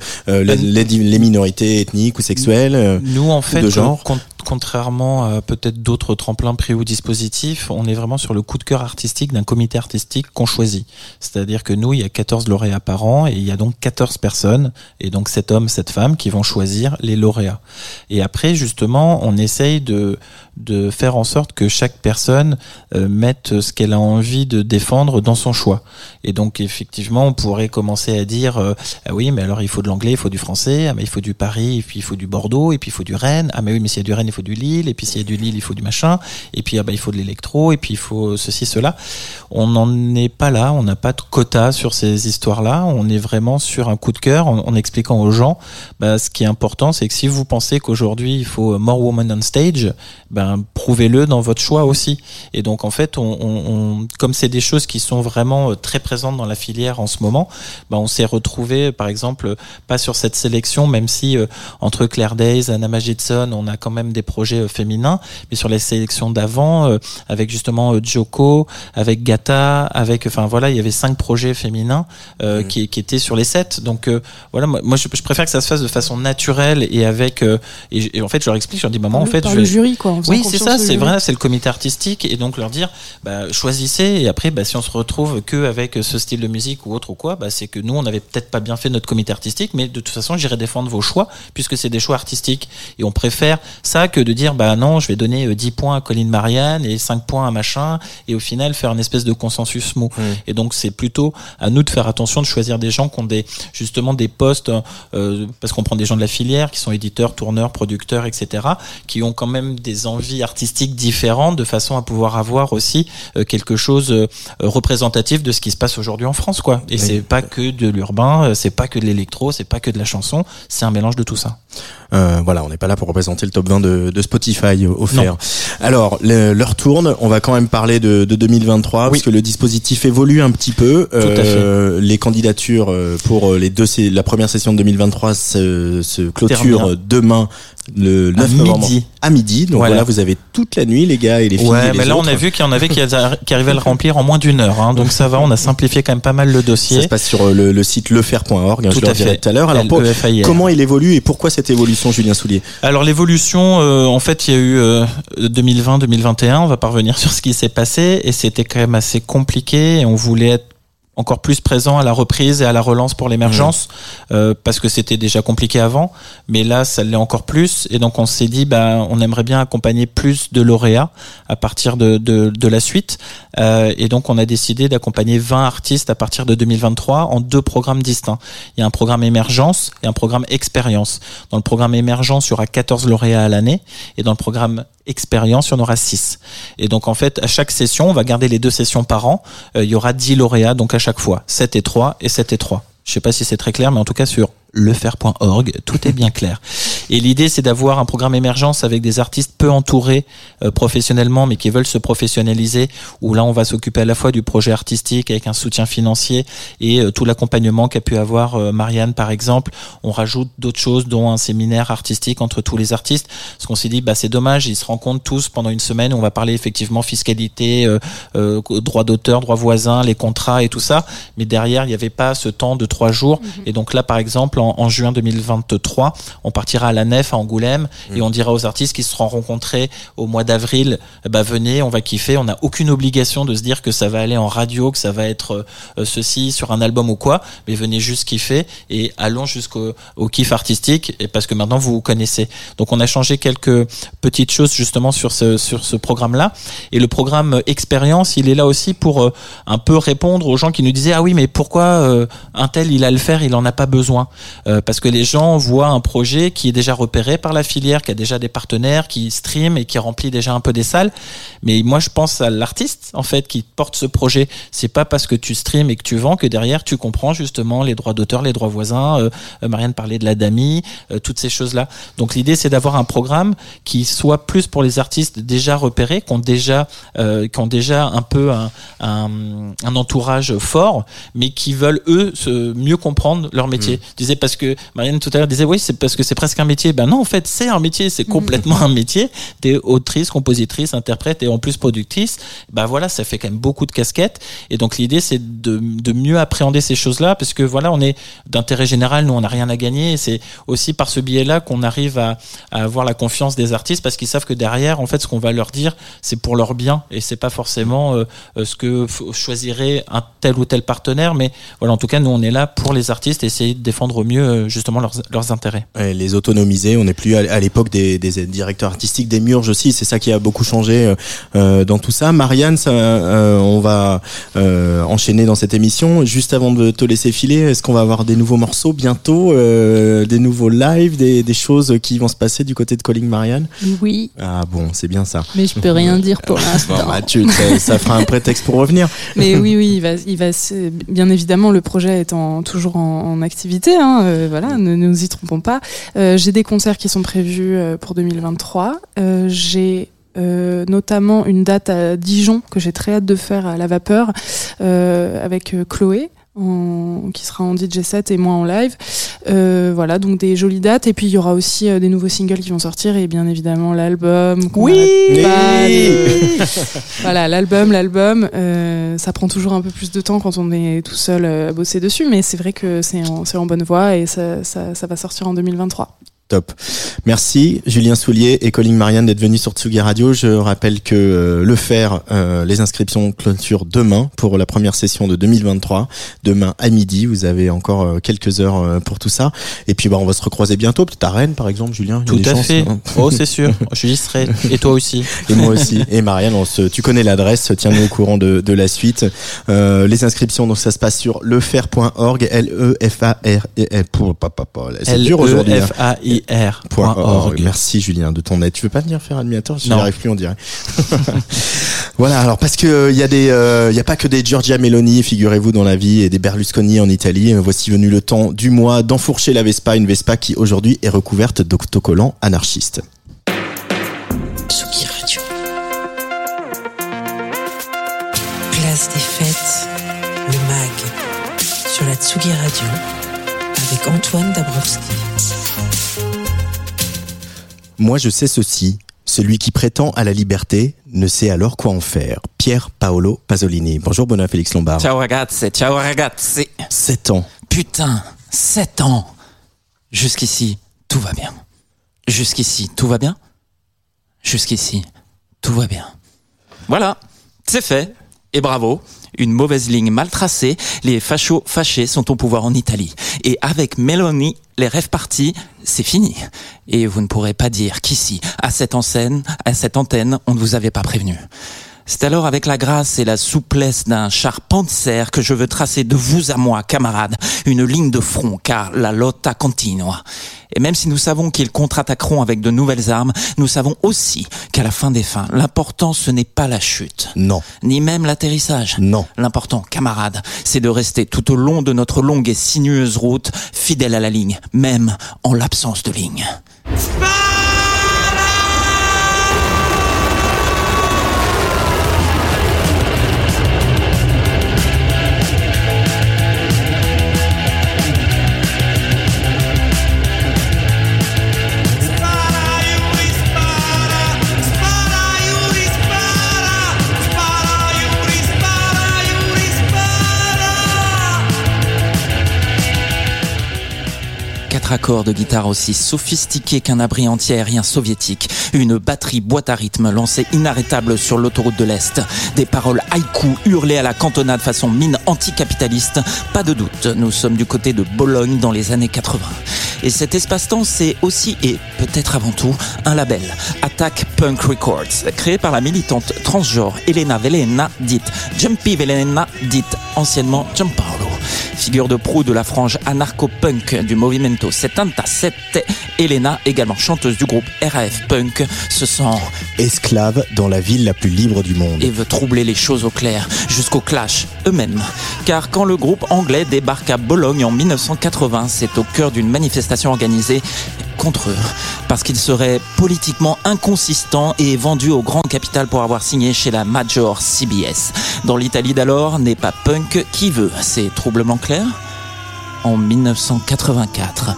les, les, minorités ethniques ou sexuelles euh, Nous, en fait, de genre. con- contrairement à peut-être d'autres tremplins pris ou dispositifs, on est vraiment sur le coup de cœur artistique d'un comité artistique qu'on choisit. C'est-à-dire que nous, il y a 14 lauréats par an et il y a donc 14 personnes, et donc cet homme, cette femme, qui vont choisir les lauréats. Et après, justement, on essaye de, de faire en sorte que chaque personne euh, mette ce qu'elle a envie de défendre dans son choix. Et donc, effectivement, on pourrait commencer à dire, euh, ah oui, mais alors il faut de l'anglais, il faut du français, ah mais il faut du Paris, et puis il faut du Bordeaux, et puis il faut du Rennes, ah mais oui, mais s'il y a du Rennes, il faut du Lille, et puis s'il y a du Lille, il faut du machin, et puis ah bah, il faut de l'électro, et puis il faut ceci, cela. On n'en est pas là, on n'a pas de quota sur ces histoires-là, on est vraiment sur un coup de cœur en, expliquant aux gens, bah, ce qui est important, c'est que si vous pensez qu'aujourd'hui il faut more women on stage, ben prouvez-le dans votre choix aussi. Et donc en fait, comme c'est des choses qui sont vraiment euh, très présentes dans la filière en ce moment, ben, on s'est retrouvé, par exemple, pas sur cette sélection, même si euh, entre Claire Days, Anna Magidson, on a quand même des projets euh, féminins, mais sur les sélections d'avant, euh, avec justement euh, Joko, avec Gata, avec, enfin voilà, il y avait cinq projets féminins euh, Mhm. qui, qui étaient sur les sept. Donc euh, voilà, moi, moi, je, je préfère que ça se fasse de façon naturelle et avec, euh, et, en fait, je leur explique, je leur dis, maman, en fait, par je le jury quoi. oui, c'est ça, c'est vrai, c'est le comité artistique et donc leur dire bah, choisissez et après bah, si on se retrouve que avec ce style de musique ou autre ou quoi, bah, c'est que nous on n'avait peut-être pas bien fait notre comité artistique, mais de toute façon j'irai défendre vos choix puisque c'est des choix artistiques et on préfère ça que de dire bah non je vais donner euh, 10 points à Colline Marianne et 5 points à machin et au final faire une espèce de consensus mou. Et donc c'est plutôt à nous de faire attention de choisir des gens qui ont des justement des postes euh, parce qu'on prend des gens de la filière qui sont éditeurs, tourneurs, producteurs, etc. qui ont quand même des envies artistiques différentes de façon à pouvoir avoir aussi euh, quelque chose euh, représentatif de ce qui se passe aujourd'hui en France quoi. Et Oui. c'est pas que de l'urbain, euh, c'est pas que de l'électro, c'est pas que de la chanson, c'est un mélange de tout ça. Euh, voilà, on n'est pas là pour représenter le top 20 de, de Spotify euh, offert. Alors, le- l'heure tourne, on va quand même parler de, de 2023 parce que le dispositif évolue un petit peu. à fait. Euh, les candidatures euh, pour les deux, sé- la première session de 2023 se, se clôture demain le À 9 novembre midi. à midi. Donc Voilà. voilà. vous avez toute la nuit les gars et les filles. et Ouais, les mais là on a vu qu'il y en avait qui, qui arrivaient à le remplir en moins d'une heure, hein, donc ça va, on a simplifié quand même pas mal le Ça dossier. se passe sur euh, le, le site lefaire.org, hein, Tout je à fait. tout à l'heure. Alors, pour- L-E-F-I-R. comment il évolue et pourquoi cette évolution, Julien Soulier? Alors l'évolution, euh, en fait, il y a eu euh, 2020-2021. On va pas revenir sur ce qui s'est passé et c'était quand même assez compliqué. Et on voulait être encore plus présent à la reprise et à la relance pour l'émergence euh, parce que c'était déjà compliqué avant, mais là ça l'est encore plus. Et donc on s'est dit, bah, on aimerait bien accompagner plus de lauréats à partir de, de, de la suite. Euh, et donc on a décidé d'accompagner 20 artistes à partir de 2023 en deux programmes distincts. Il y a un programme émergence et un programme expérience. Dans le programme émergence, il y aura 14 lauréats à l'année et dans le programme expérience, il y en aura 6. Et donc en fait, à chaque session, on va garder les deux sessions par an, euh, il y aura 10 lauréats donc à chaque fois, 7 et 3 et 7 et 3. Je sais pas si c'est très clair, mais en tout cas sur lefaire.org, tout est bien clair. Et l'idée, c'est d'avoir un programme émergence avec des artistes peu entourés euh, professionnellement, mais qui veulent se professionnaliser, où là, on va s'occuper à la fois du projet artistique avec un soutien financier et euh, tout l'accompagnement qu'a pu avoir euh, Marianne, par exemple. On rajoute d'autres choses, dont un séminaire artistique entre tous les artistes, parce qu'on s'est dit, bah, c'est dommage, ils se rencontrent tous pendant une semaine, on va parler effectivement fiscalité, droit d'auteur, droit voisin, les contrats et tout ça, mais derrière, il n'y avait pas ce temps de trois jours. Et donc là, par exemple, en, juin 2023. On partira à la Nef à Angoulême et mm. on dira aux artistes qui seront rencontrés au mois d'avril, bah venez, on va kiffer. On n'a aucune obligation de se dire que ça va aller en radio, que ça va être euh, ceci sur un album ou quoi, mais venez juste kiffer et allons jusqu'au au kiff artistique et parce que maintenant vous vous connaissez. Donc on a changé quelques petites choses justement sur ce sur ce programme-là et le programme expérience, il est là aussi pour euh, un peu répondre aux gens qui nous disaient ah oui mais pourquoi euh, un tel il a le faire, il en a pas besoin? Euh, parce que les gens voient un projet qui est déjà repéré par la filière, qui a déjà des partenaires, qui stream et qui remplit déjà un peu des salles. Mais moi, je pense à l'artiste en fait qui porte ce projet. C'est pas parce que tu stream et que tu vends que derrière tu comprends justement les droits d'auteur, les droits voisins. Euh, euh Marianne parlait de la DAMI, euh, toutes ces choses-là. Donc l'idée, c'est d'avoir un programme qui soit plus pour les artistes déjà repérés, qui ont déjà, qui ont déjà un peu un, un, un, entourage fort, mais qui veulent eux se mieux comprendre leur métier. Mmh. Parce que Marianne tout à l'heure disait oui, c'est parce que c'est presque un métier. Ben non, en fait, c'est un métier, c'est mhm. complètement un métier. T'es autrice, compositrice, interprète et en plus productrice. Ben voilà, ça fait quand même beaucoup de casquettes. Et donc l'idée, c'est de, de mieux appréhender ces choses-là parce que voilà, on est d'intérêt général, nous on n'a rien à gagner. C'est aussi par ce biais-là qu'on arrive à, à, avoir la confiance des artistes parce qu'ils savent que derrière, en fait, ce qu'on va leur dire, c'est pour leur bien et c'est pas forcément euh, euh, ce que choisirait un tel ou tel partenaire. Mais voilà, en tout cas, nous on est là pour les artistes, et essayer de défendre au mieux euh, justement leurs, leurs intérêts. Et les autonomiser, on n'est plus à, l'époque des, des, directeurs artistiques des Murges aussi, c'est ça qui a beaucoup changé euh, euh dans tout ça. Marianne, ça, euh, on va euh, enchaîner dans cette émission. Juste avant de te laisser filer, est-ce qu'on va avoir des nouveaux morceaux bientôt, des nouveaux lives, des, des, choses qui vont se passer du côté de Calling Marianne? Oui. Ah bon, c'est bien ça. Mais je peux rien dire pour l'instant. bon, bah, ça, ça, fera un prétexte pour revenir. Mais oui, oui, il va, il va, bien évidemment, le projet étant toujours en, en activité. Hein, voilà, ne nous y trompons pas. Euh, j'ai des concerts qui sont prévus euh, pour 2023. Euh, j'ai notamment une date à Dijon que j'ai très hâte de faire à la vapeur avec Chloé. Qui sera en DJ set et moi en live. voilà, donc des jolies dates. Et puis il y aura aussi des nouveaux singles qui vont sortir et bien évidemment l'album. Oui, Voilà, l'album, l'album. ça prend toujours un peu plus de temps quand on est tout seul à bosser dessus, mais c'est vrai que c'est en, en, bonne voie et ça, ça, ça va sortir en 2023. Top. Merci Julien Soulier et Colin Marianne d'être venus sur Tsugi Radio. Je rappelle que euh, le faire, euh, les inscriptions clôturent demain pour la première session de 2023. Demain à midi, vous avez encore euh, quelques heures pour tout ça. Et puis bah on va se recroiser bientôt, peut-être à Rennes par exemple, Julien. Tout à fait. Hein. oh c'est sûr. Je serai. Et toi aussi. Et moi aussi. Et Marianne, on se, tu connais l'adresse. Tiens-nous au courant de, de la suite. les inscriptions, donc ça se passe sur lefaire.org. L E E. C'est dur aujourd'hui. F A I R.org. Merci Julien de ton aide. Tu veux pas venir faire animateur Je n'y arrive plus, on dirait. voilà, alors parce que il y a des, il y a pas que des Giorgia Meloni, figurez-vous, dans la vie, et des Berlusconi en Italie. Voici venu le temps du mois d'enfourcher la Vespa, une Vespa qui aujourd'hui est recouverte d'autocollants anarchistes. Tsugi Radio. Place des fêtes, le MAG, sur la Tsugi Radio, avec Antoine Dabrowski. Moi je sais ceci, celui qui prétend à la liberté ne sait alors quoi en faire. Pierre Paolo Pasolini. Bonjour Benoît Félix Lombard. Ciao ragazzi, ciao ragazzi. Sept ans. Putain, sept ans. Jusqu'ici, tout va bien. Jusqu'ici, tout va bien. Jusqu'ici, tout va bien. Voilà, c'est fait. Et bravo une mauvaise ligne mal tracée, les fachos fâchés sont au pouvoir en Italie. Et avec Meloni, les rêves partis, c'est fini. Et vous ne pourrez pas dire qu'ici, à cette enseigne, à cette antenne, on ne vous avait pas prévenu. C'est alors avec la grâce et la souplesse d'un char Panzer que je veux tracer de vous à moi, camarades, une ligne de front, car la lotta continua. Et même si nous savons qu'ils contre-attaqueront avec de nouvelles armes, nous savons aussi qu'à la fin des fins, l'important ce n'est pas la chute. Non. Ni même l'atterrissage. Non. L'important, camarades, c'est de rester tout au long de notre longue et sinueuse route, fidèle à la ligne, même en l'absence de ligne. Quatre accords de guitare aussi sophistiqués qu'un abri anti-aérien soviétique, une batterie boîte à rythme lancée inarrêtable sur l'autoroute de l'Est, des paroles haïku hurlées à la cantonade façon mine anticapitaliste, pas de doute, nous sommes du côté de Bologne dans les années 80. Et cet espace-temps, c'est aussi et peut-être avant tout un label, Attack Punk Records, créé par la militante transgenre Elena Velena, dite Jumpy Velena, dite anciennement Giampaolo. Figure de proue de la frange anarcho-punk du Movimento 77, Elena, également chanteuse du groupe RAF Punk, se sent Esclave dans la ville la plus libre du monde. et veut troubler les choses au clair, jusqu'au clash eux-mêmes. Car quand le groupe anglais débarque à Bologne en 1980, c'est au cœur d'une manifestation organisée contre eux, parce qu'ils seraient politiquement inconsistants et vendus au grand capital pour avoir signé chez la Major CBS. Dans l'Italie d'alors, n'est pas punk qui veut, c'est troublement clair en 1984.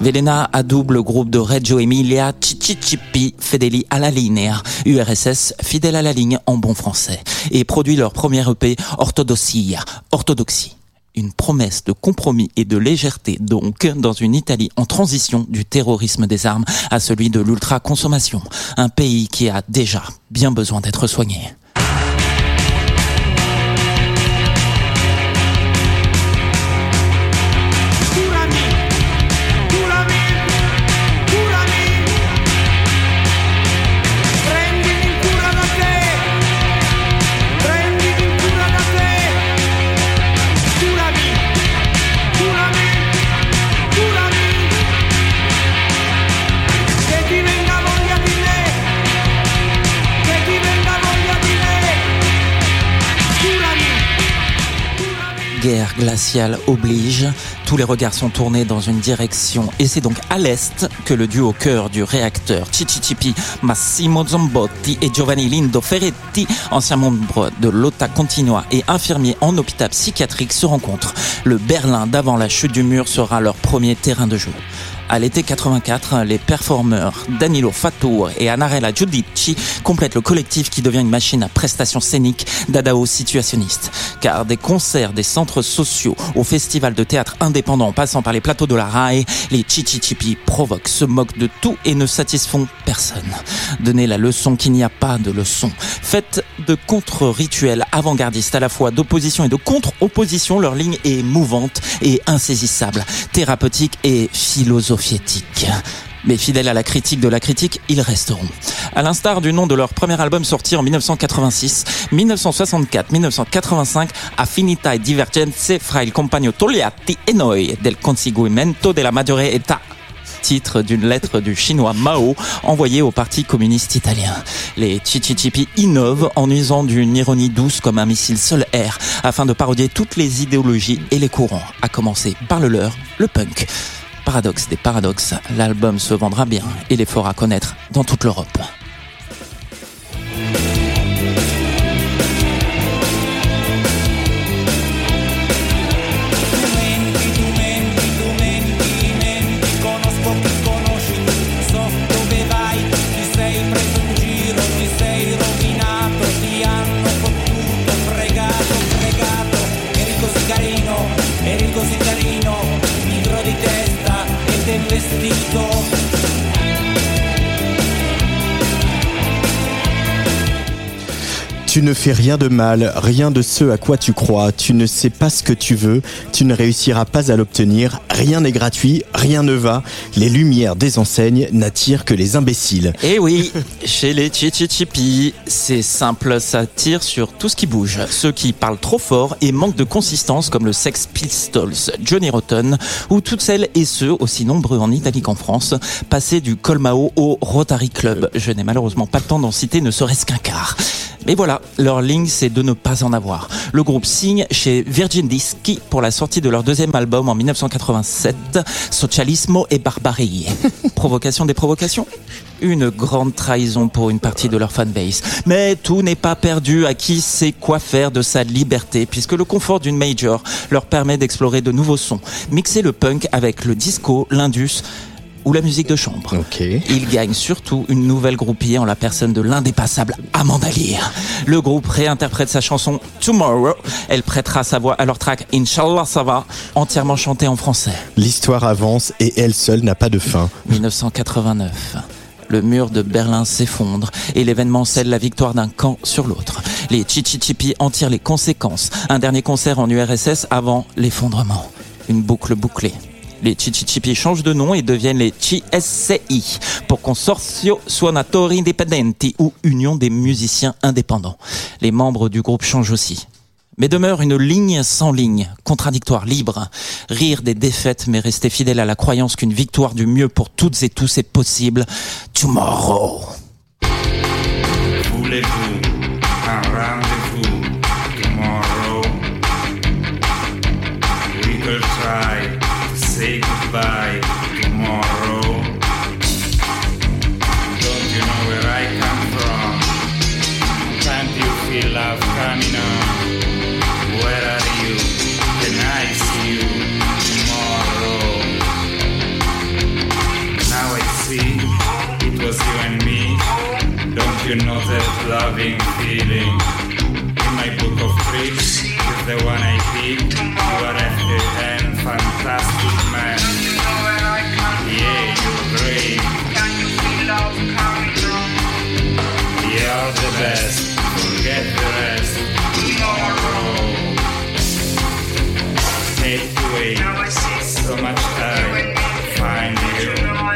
Velena adoube le groupe de Reggio Emilia Cicicipi Fedeli alla linea, URSS fidèle à la ligne en bon français, et produit leur premier EP Orthodossia, orthodoxie. Une promesse de compromis et de légèreté donc dans une Italie en transition du terrorisme des armes à celui de l'ultra-consommation, un pays qui a déjà bien besoin d'être soigné. Glaciale oblige, tous les regards sont tournés dans une direction et c'est donc à l'est que le duo cœur du réacteur Cicicipi, Massimo Zambotti et Giovanni Lindo Ferretti, anciens membres de l'OTA Continua et infirmiers en hôpital psychiatrique se rencontrent. Le Berlin d'avant la chute du mur sera leur premier terrain de jeu. À l'été 84, les performeurs Danilo Fattour et Anarella Giudici complètent le collectif qui devient une machine à prestations scéniques d'Adao situationniste. Car des concerts, des centres sociaux, au festival de théâtre indépendant en passant par les plateaux de la RAE, les Chichichipi provoquent, se moquent de tout et ne satisfont personne. Donner la leçon qu'il n'y a pas de leçon. Faites de contre-rituels avant-gardistes à la fois d'opposition et de contre-opposition, leur ligne est mouvante et insaisissable, thérapeutique et Mais fidèles à la critique de la critique, ils resteront. À l'instar du nom de leur premier album sorti en 1986, 1964-1985, Affinità e divergenze fra il compagno Togliatti e noi del conseguimento della maggiore età titre d'une lettre du chinois Mao envoyée au Parti communiste italien. Les Chichichipi innovent en usant d'une ironie douce comme un missile sol-air afin de parodier toutes les idéologies et les courants, à commencer par le leur, le punk. Paradoxe des paradoxes, l'album se vendra bien et les fera connaître dans toute l'Europe. Tu ne fais rien de mal, rien de ce à quoi tu crois. Tu ne sais pas ce que tu veux, tu ne réussiras pas à l'obtenir. Rien n'est gratuit, rien ne va. Les lumières des enseignes n'attirent que les imbéciles. Eh oui, chez les Chichichipi, c'est simple, ça tire sur tout ce qui bouge. Ceux qui parlent trop fort et manquent de consistance comme le Sex Pistols, Johnny Rotten, ou toutes celles et ceux, aussi nombreux en Italie qu'en France, passés du Colmao au Rotary Club. Je n'ai malheureusement pas le temps d'en citer ne serait-ce qu'un quart. Mais voilà, leur ligne, c'est de ne pas en avoir. Le groupe signe chez Virgin Discs pour la sortie de leur deuxième album en 1987, Socialismo et Barbarie. Provocation des provocations une grande trahison pour une partie de leur fanbase. Mais tout n'est pas perdu à qui sait quoi faire de sa liberté, puisque le confort d'une major leur permet d'explorer de nouveaux sons, mixer le punk avec le disco, l'indus ou la musique de chambre. Il gagne surtout une nouvelle groupie en la personne de l'indépassable Amanda Lear. Le groupe réinterprète sa chanson Tomorrow. Elle prêtera sa voix à leur track Inch'Allah ça va, entièrement chantée en français. L'histoire avance et elle seule n'a pas de fin. 1989. Le mur de Berlin s'effondre et l'événement scelle la victoire d'un camp sur l'autre. Les Chichichipi en tirent les conséquences. Un dernier concert en URSS avant l'effondrement. Une boucle bouclée. Les Chichichipi changent de nom et deviennent les CSCI pour Consorzio Suonatori Indipendenti ou Union des musiciens indépendants. Les membres du groupe changent aussi. Mais demeure une ligne sans ligne, contradictoire, libre. Rire des défaites, mais rester fidèle à la croyance qu'une victoire du mieux pour toutes et tous est possible. Tomorrow. So much time. Find you.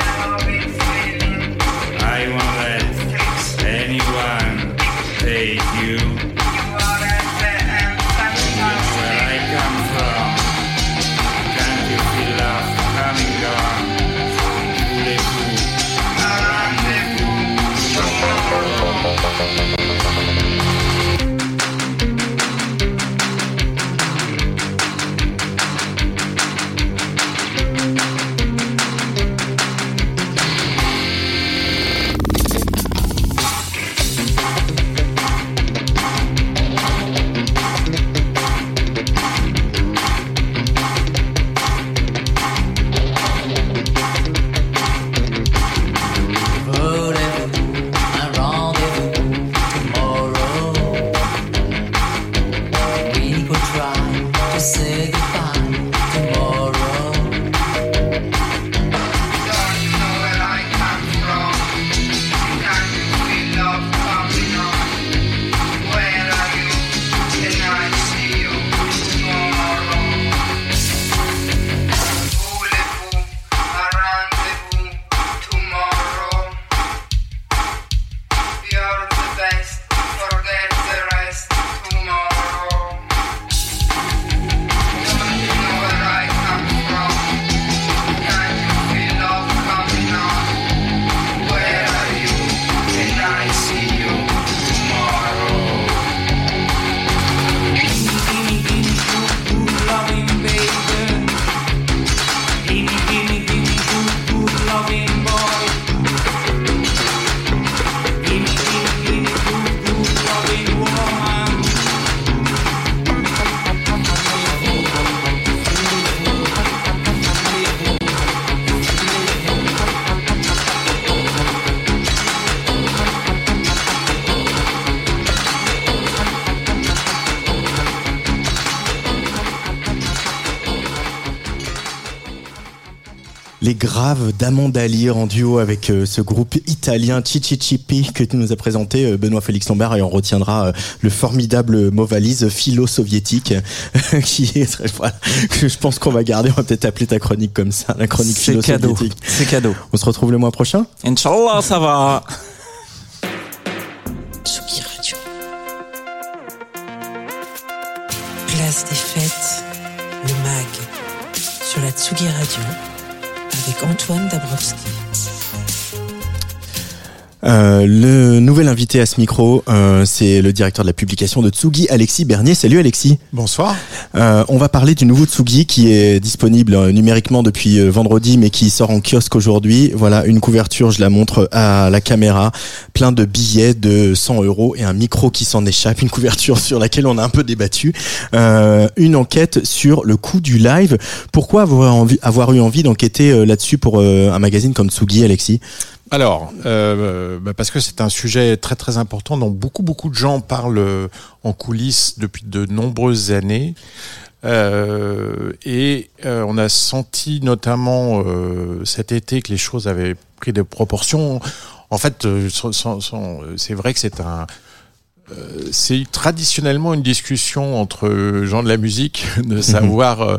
D'Amandali en duo avec euh, ce groupe italien Chichichipi que tu nous as présenté euh, Benoît Félix Lombard et on retiendra euh, le formidable mot valise philo-soviétique qui est très, voilà, que je pense qu'on va garder. On va peut-être appeler ta chronique comme ça, la chronique philo-soviétique. C'est cadeau. On se retrouve le mois prochain? Inch'Allah, ça va. Tsugi Radio. Place des fêtes, le MAG, sur la Tsugi Radio, avec Antoine Dabrowski. Euh, le nouvel invité à ce micro, euh, c'est le directeur de la publication de Tsugi, Alexis Bernier. Salut Alexis. Bonsoir. Euh, on va parler du nouveau Tsugi qui est disponible numériquement depuis vendredi, mais qui sort en kiosque aujourd'hui. Voilà une couverture, je la montre à la caméra, plein de billets de 100 euros et un micro qui s'en échappe. Une couverture sur laquelle on a un peu débattu. Euh, une enquête sur le coût du live. Pourquoi avoir, envie, avoir eu envie d'enquêter là-dessus pour un magazine comme Tsugi, Alexis? Alors, euh, bah, parce que c'est un sujet très très important dont beaucoup beaucoup de gens parlent euh, en coulisses depuis de nombreuses années. Euh, et euh, on a senti notamment euh, cet été que les choses avaient pris des proportions. En fait, euh, c'est vrai que c'est un c'est traditionnellement une discussion entre gens de la musique de savoir euh,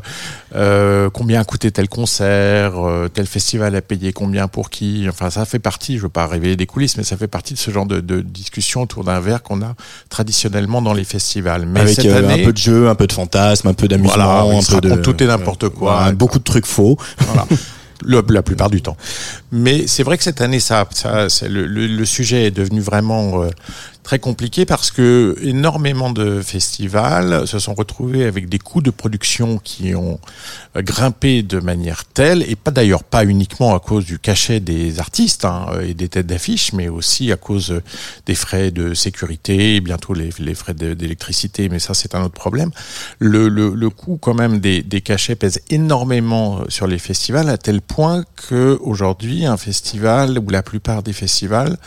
euh, combien a coûté tel concert, euh, tel festival a payé combien pour qui. Enfin, ça fait partie, je veux pas révéler des coulisses, mais ça fait partie de ce genre de, de discussion autour d'un verre qu'on a traditionnellement dans les festivals. Mais Avec cette euh, année, un peu de jeu, un peu de fantasme, un peu d'amusement, Voilà, un peu de tout et n'importe quoi. Voilà, beaucoup de trucs faux. voilà. Le- la plupart du temps. Mais c'est vrai que cette année, ça, le, le- le sujet est devenu vraiment euh, très compliqué parce que énormément de festivals se sont retrouvés avec des coûts de production qui ont grimpé de manière telle, et pas d'ailleurs pas uniquement à cause du cachet des artistes hein, et des têtes d'affiche, mais aussi à cause des frais de sécurité, et bientôt les, frais d'électricité, mais ça c'est un autre problème. Le, coût quand même des, cachets pèse énormément sur les festivals à tel point que aujourd'hui un festival ou la plupart des festivals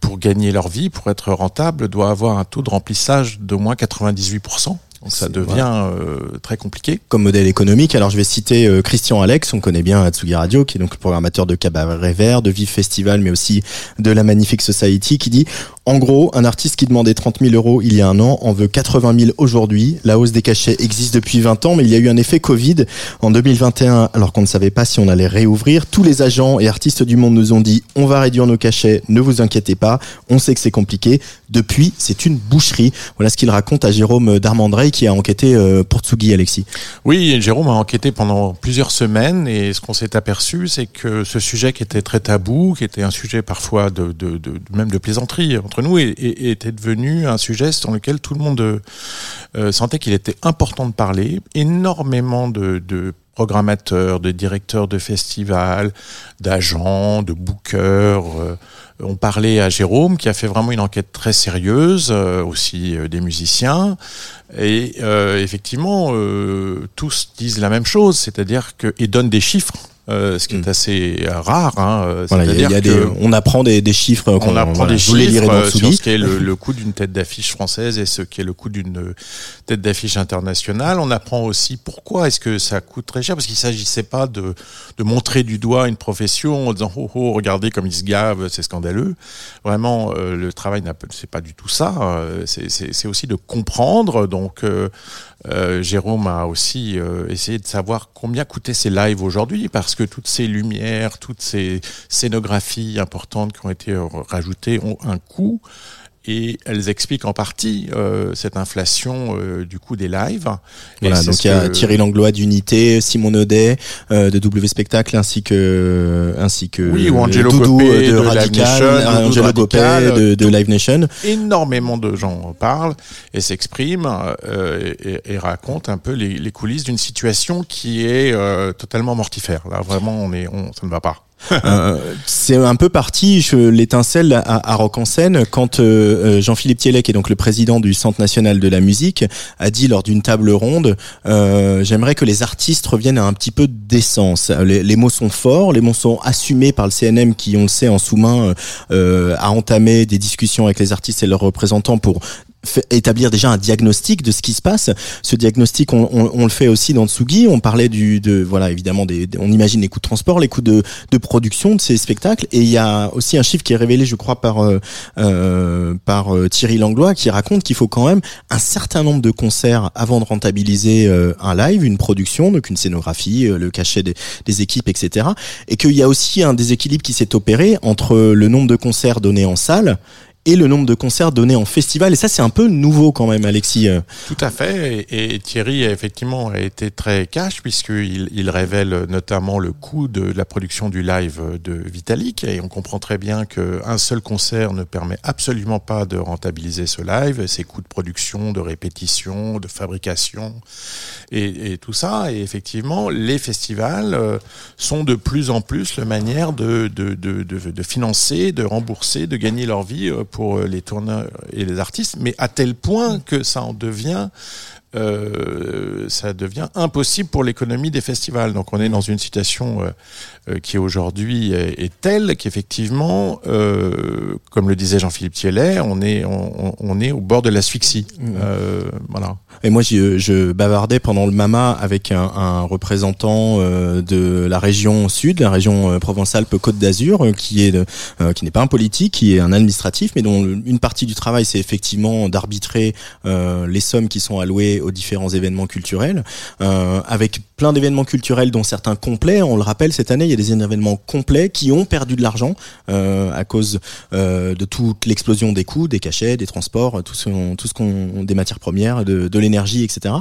pour gagner leur vie, pour être rentable, doit avoir un taux de remplissage d'au moins 98%. Donc ça devient euh, très compliqué. comme modèle économique. Alors je vais citer euh, Christian Alex, on connaît bien à Tsugi Radio, qui est donc le programmateur de Cabaret Vert, de Vive Festival, mais aussi de la Magnifique Society, qui dit en gros, un artiste qui demandait 30 000 euros il y a un an en veut 80 000 aujourd'hui. La hausse des cachets existe depuis 20 ans, mais il y a eu un effet Covid en 2021, alors qu'on ne savait pas si on allait réouvrir. Tous les agents et artistes du monde nous ont dit on va réduire nos cachets, ne vous inquiétez pas, on sait que c'est compliqué. Depuis, c'est une boucherie. Voilà ce qu'il raconte à Jérôme Darmandrey, qui a enquêté euh, pour Tsugi, Alexis. Oui, Jérôme a enquêté pendant plusieurs semaines et ce qu'on s'est aperçu, c'est que ce sujet qui était très tabou, qui était un sujet parfois de, même de plaisanterie entre nous, était devenu un sujet sur lequel tout le monde euh, sentait qu'il était important de parler. Énormément de, de programmateurs, de directeurs de festivals, d'agents, de bookers. euh, on parlait à Jérôme qui a fait vraiment une enquête très sérieuse, euh, aussi euh, des musiciens. Et euh, effectivement, euh, tous disent la même chose, c'est-à-dire que et donnent des chiffres, euh, ce qui est assez rare. Hein, Voilà, il y a- il y a c'est-à-dire des, que on apprend des, des chiffres. on apprend voilà, des les chiffres euh, sur ce qu'est le, le coût d'une tête d'affiche française et ce qu'est le coût d'une euh, tête d'affiche internationale. On apprend aussi pourquoi est-ce que ça coûte très cher, parce qu'il s'agissait pas de, de montrer du doigt une profession en disant oh oh regardez comme ils se gavent, c'est scandaleux. Vraiment, euh, le travail c'est pas du tout ça. euh, c'est- aussi de comprendre. Donc euh, Jérôme a aussi essayé de savoir combien coûtaient ces lives aujourd'hui, parce que toutes ces lumières, toutes ces scénographies importantes qui ont été rajoutées ont un coût. Et elles expliquent en partie euh, cette inflation euh, du coût des lives. Voilà, donc il y a que- Thierry Langlois d'Unité, Simon Audet euh, de W Spectacle, ainsi que ainsi que Oui, ou Angelo Doudou euh, de, de Live Radical, Nation, euh, Angelo Radical, de, de Live Nation. énormément de gens parlent et s'expriment euh, et, et racontent un peu les, les coulisses d'une situation qui est euh, totalement mortifère. Là, vraiment, on est, on, ça ne va pas. Euh, c'est un peu parti l'étincelle à, à Rock en scène quand euh, euh, Jean-Philippe Thiellet, qui est donc le président du Centre national de la musique, a dit lors d'une table ronde euh, j'aimerais que les artistes reviennent à un petit peu d'essence. Les, les mots sont forts, les mots sont assumés par le CNM qui, on le sait, en sous-main a entamé des discussions avec les artistes et leurs représentants pour établir déjà un diagnostic de ce qui se passe. Ce diagnostic, on, on- on le fait aussi dans Tsugi. On parlait du, de, voilà, évidemment, des, on imagine les coûts de transport, les coûts de, de production de ces spectacles. Et il y a aussi un chiffre qui est révélé, je crois, par euh, euh, par euh, Thierry Langlois, qui raconte qu'il faut quand même un certain nombre de concerts avant de rentabiliser euh, un live, une production, donc une scénographie, le cachet des, des équipes, etc. Et qu'il y a aussi un déséquilibre qui s'est opéré entre le nombre de concerts donnés en salle et le nombre de concerts donnés en festival. Et ça, c'est un peu nouveau quand même, Alexis. Euh, Tout à fait. Et, Thierry, effectivement, a été très cash puisqu'il il révèle notamment le coût de la production du live de Vitalik. Et on comprend très bien qu'un seul concert ne permet absolument pas de rentabiliser ce live. Ses coûts de production, de répétition, de fabrication et, tout ça. Et effectivement, les festivals euh, sont de plus en plus la manière de financer, de rembourser, de gagner leur vie euh, pour les tourneurs et les artistes, mais à tel point que ça en devient euh, ça devient impossible pour l'économie des festivals. Donc on est dans une situation euh, euh, qui aujourd'hui est, est telle qu'effectivement, euh, comme le disait Jean-Philippe Thielet, on est on, on est au bord de l'asphyxie. Euh, voilà. Et moi, je, je bavardais pendant le MAMA avec un, un représentant euh, de la région sud, la région euh, Provence-Alpes-Côte d'Azur, euh, qui est euh, qui n'est pas un politique, qui est un administratif, mais dont une partie du travail, c'est effectivement d'arbitrer euh, les sommes qui sont allouées aux différents événements culturels, euh, avec plein d'événements culturels dont certains complets. On le rappelle, cette année, il y a des événements complets qui ont perdu de l'argent euh, à cause euh, de toute l'explosion des coûts, des cachets, des transports, tout ce, qu'on, des matières premières, de, l'énergie, etc.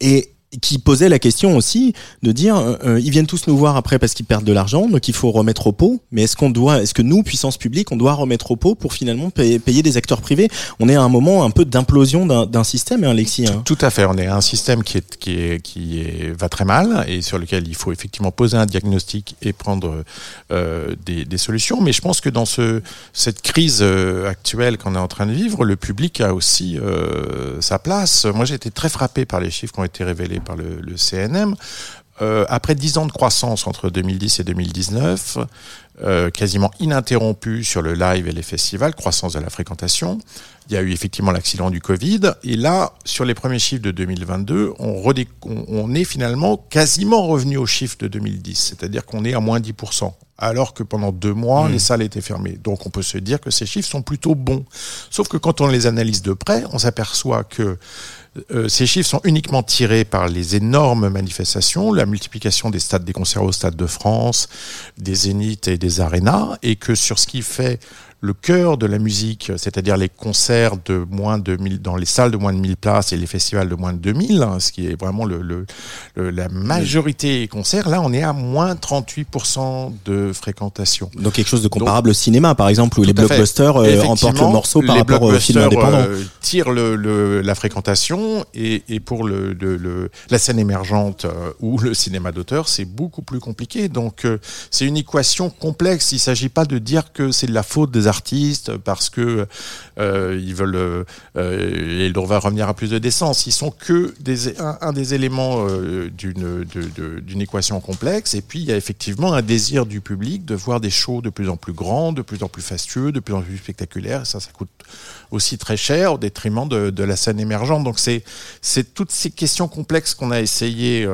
Et qui posait la question aussi de dire euh, euh, ils viennent tous nous voir après parce qu'ils perdent de l'argent donc il faut remettre au pot mais est-ce qu'on doit est-ce que nous puissance publique on doit remettre au pot pour finalement payer, des acteurs privés? On est à un moment un peu d'implosion d'un, système hein, Alexis hein. Tout à fait. On est à un système qui est qui est qui est, va très mal et sur lequel il faut effectivement poser un diagnostic et prendre euh, des, solutions. Mais je pense que dans ce cette crise actuelle qu'on est en train de vivre, le public a aussi sa place. Moi, j'ai été très frappé par les chiffres qui ont été révélés par le, le CNM. Euh, après dix ans de croissance entre 2010 et 2019, euh, quasiment ininterrompue sur le live et les festivals, croissance de la fréquentation. Il y a eu effectivement l'accident du Covid. Et là, sur les premiers chiffres de 2022, on, on, on est finalement quasiment revenu aux chiffres de 2010. C'est-à-dire qu'on est à moins 10%. Alors que pendant deux mois, les salles étaient fermées. Donc on peut se dire que ces chiffres sont plutôt bons. Sauf que quand on les analyse de près, on s'aperçoit que euh, ces chiffres sont uniquement tirés par les énormes manifestations, la multiplication des stades des concerts au Stade de France, des zéniths et des arénas, et que sur ce qui fait le cœur de la musique, c'est-à-dire les concerts de moins de 1000, dans les salles de moins de 1000 places et les festivals de moins de 2000, hein, ce qui est vraiment le, le- le- la majorité des concerts, là on est à moins 38% de fréquentation. donc quelque chose de comparable au cinéma par exemple où les blockbusters euh, emportent le morceau par rapport au film blockbusters, indépendant euh, tirent la fréquentation et, et pour la scène émergente euh, ou le cinéma d'auteur, c'est beaucoup plus compliqué. Donc euh, c'est une équation complexe. Il ne s'agit pas de dire que c'est de la faute des artistes parce que euh, ils veulent euh, euh, et on va revenir à plus de décence. Ils sont que des, un, des éléments d'une d'une équation complexe. Et puis il y a effectivement un désir du public de voir des shows de plus en plus grands, de plus en plus fastueux, de plus en plus spectaculaires. Et ça, ça coûte aussi très cher au détriment de, de la scène émergente. Donc c'est toutes ces questions complexes qu'on a essayé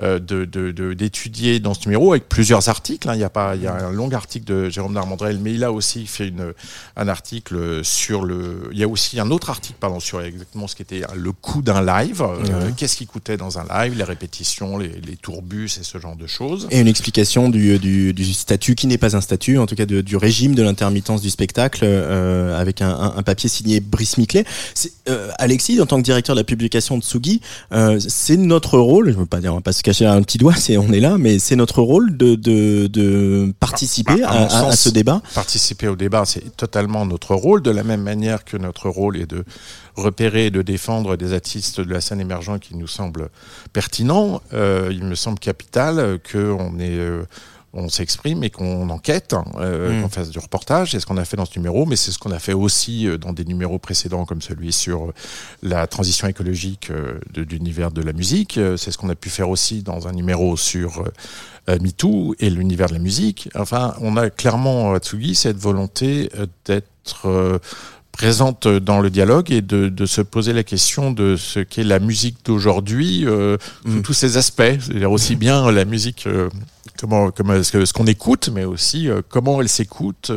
euh, euh, de de- d'étudier dans ce numéro avec plusieurs articles. hein. Il y a pas il y a un long article de Jérôme Darmandrel, mais il a aussi fait une un article sur le. Il y a aussi un autre article pardon sur exactement ce qui était le coût d'un live. Euh. Qu'est-ce qui coûtait dans un live, les répétitions, les, les tourbus et ce genre de choses. Et une explication du, du, du statut qui n'est pas un statut, en tout cas de- du régime de l'intermittence du spectacle, euh, avec un, un- un papier signé Brice Miclet. Euh, Alexis, en tant que directeur de la publication de Tsugi, euh, c'est notre rôle, je veux pas dire, on va pas se cacher un petit doigt, c'est on est là, mais c'est notre rôle de, de, de participer Bah, à ce débat. Participer au débat, c'est totalement notre rôle, de la même manière que notre rôle est de repérer et de défendre des artistes de la scène émergente qui nous semblent pertinents. Euh, il me semble capital qu'on est euh, on s'exprime et qu'on enquête, hein, euh, Mm. qu'on fasse du reportage. C'est ce qu'on a fait dans ce numéro, mais c'est ce qu'on a fait aussi euh, dans des numéros précédents comme celui sur euh, la transition écologique euh, de, l'univers de la musique. C'est ce qu'on a pu faire aussi dans un numéro sur euh, MeToo et l'univers de la musique. Enfin, on a clairement à Tsugi cette volonté d'être euh, présente dans le dialogue et de, de se poser la question de ce qu'est la musique d'aujourd'hui euh, sous tous ses aspects, c'est-à-dire aussi bien la musique euh, comment comment ce qu'on écoute, mais aussi euh, comment elle s'écoute.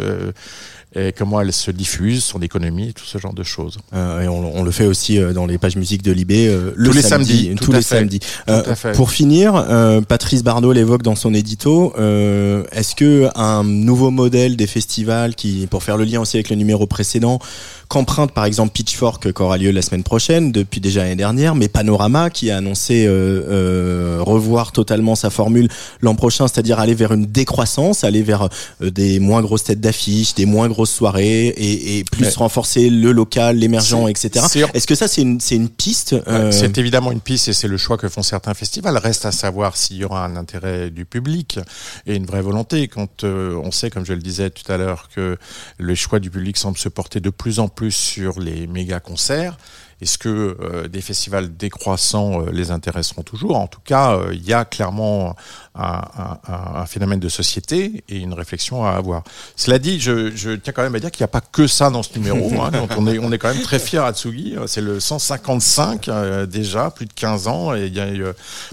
Euh, et comment elle se diffuse, son économie, tout ce genre de choses. Euh, et on, on le fait aussi euh, dans les pages musiques de Libé euh, le Tous les samedi, samedis, tous les fait. samedis. Euh, fait. pour finir, euh, Patrice Bardot l'évoque dans son édito. euh, Est-ce que un nouveau modèle des festivals, qui, pour faire le lien aussi avec le numéro précédent, qu'emprunte par exemple Pitchfork, qui aura lieu la semaine prochaine, depuis déjà l'année dernière, mais Panorama qui a annoncé euh, euh, revoir totalement sa formule l'an prochain, c'est-à-dire aller vers une décroissance, aller vers euh, des moins grosses têtes d'affiche, des moins grosses soirées et, et plus Ouais. renforcer le local, l'émergent, etc. Est-ce que ça c'est une, une piste euh, C'est évidemment une piste et c'est le choix que font certains festivals. Reste à savoir s'il y aura un intérêt du public et une vraie volonté. Quand euh, on sait, comme je le disais tout à l'heure, que le choix du public semble se porter de plus en plus sur les méga concerts. Est-ce que euh, des festivals décroissants euh, les intéresseront toujours? En tout cas, euh, il y a clairement un, phénomène de société et une réflexion à avoir. Cela dit, je, tiens quand même à dire qu'il n'y a pas que ça dans ce numéro. hein. On est, quand même très fiers à Tsugi. C'est le 155 euh, déjà, plus de 15 ans. Et y a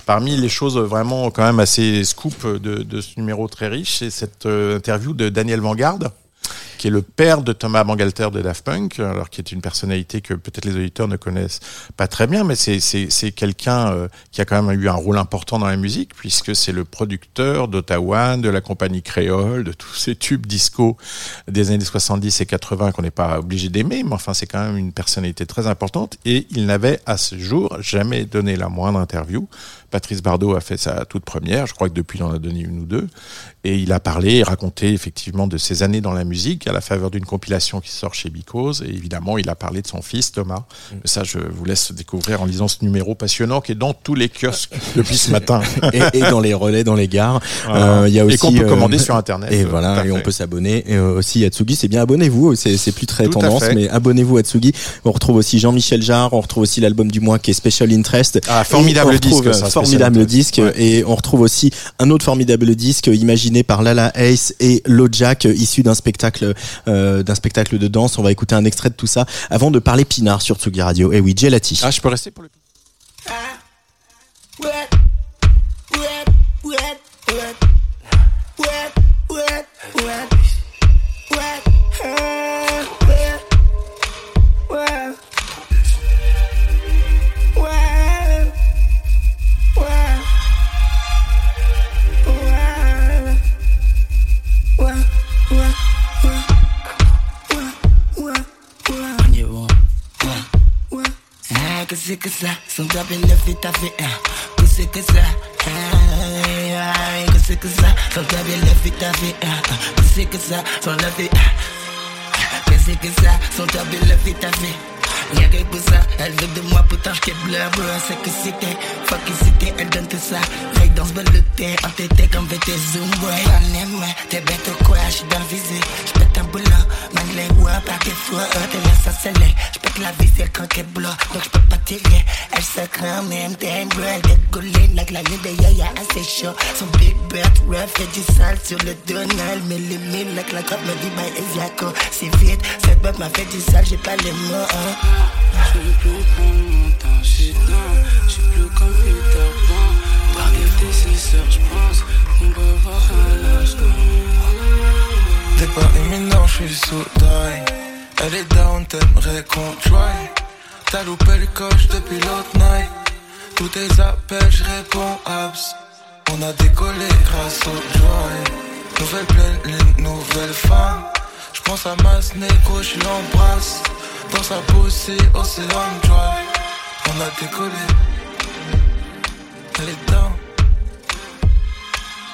parmi les choses vraiment quand même assez scoop de, de ce numéro très riche, c'est cette interview de Daniel Vanguard qui est le père de Thomas Bangalter de Daft Punk, alors qui est une personnalité que peut-être les auditeurs ne connaissent pas très bien, mais c'est quelqu'un euh, qui a quand même eu un rôle important dans la musique puisque c'est le producteur d'Ottawa, de la compagnie créole, de tous ces tubes disco des années 70 et 80 qu'on n'est pas obligé d'aimer, mais enfin c'est quand même une personnalité très importante et il n'avait à ce jour jamais donné la moindre interview. Patrice Bardot a fait sa toute première, je crois que depuis il en a donné une ou deux, et il a parlé et raconté effectivement de ses années dans la musique à la faveur d'une compilation qui sort chez Bicose, et évidemment il a parlé de son fils Thomas. Mais ça je vous laisse découvrir en lisant ce numéro passionnant qui est dans tous les kiosques depuis ce matin. et, et dans les relais, dans les gares. Voilà. Euh, Il y a aussi Et qu'on peut euh, commander sur Internet, Et euh, voilà, et on peut s'abonner. Et euh, aussi à Tsugi, c'est bien abonnez-vous. C'est c'est plus très Tout tendance, mais abonnez-vous à Tsugi. On retrouve aussi Jean-Michel Jarre. On retrouve aussi l'album du mois qui est Special Interest. Ah, formidable disque, ça, euh, formidable disque. Et on retrouve aussi un autre formidable disque imaginé par Lala Ace et Lojack, issu d'un spectacle, euh, d'un spectacle de danse. On va écouter un extrait de tout ça avant de parler Pinard sur Tsugi Radio. Et oui, Gelati. Ah, je peux rester pour le Wet, wet, wet, que c'est que ça, son top et le fit à fait, ah, que c'est que ça, que c'est que ça, son top et le fit à fait, ah, que c'est que ça, son le fit, ah, que c'est que ça, son top et le fit à fait. Y'a que pour ça, elle veut de moi pourtant j'qu'est bleu, bro, c'est que c'était, fuck que c'était, elle donne tout ça, Ray dans ce le thé, entêté comme VT Zoom, boy, on aime, t'es bête ou quoi, j'suis dans le visé, j'pète un boulot, man les voix par des fois, t'es là ça scellé, j'pète la vis, elle quand qu'elle bloque, donc j'peux elle se craint même d'aimer Elle décolle la glace de yaya assez chaud. Son big bird rough Fait du sale sur le donal Mais le mille la claque me dit bye et yako C'est vite. Cette bête m'a fait du sale J'ai pas les mots. Hein. Je ne peux pas longtemps J'ai dans J'suis plus comme Peter Pan. Parler des sœurs, j'pense On va voir à l'âge d'un Départ imminent J'suis sous taille Elle est down T'aimerais qu'on try. T'as loupé le coche depuis l'autre night. Tous tes appels, je réponds abs. On a décollé grâce au joy. Nouvelle pleine lune, nouvelle femme. J'pense à ma négo, je l'embrasse. Dans sa poussée, océan dry. On a décollé. Elle est down.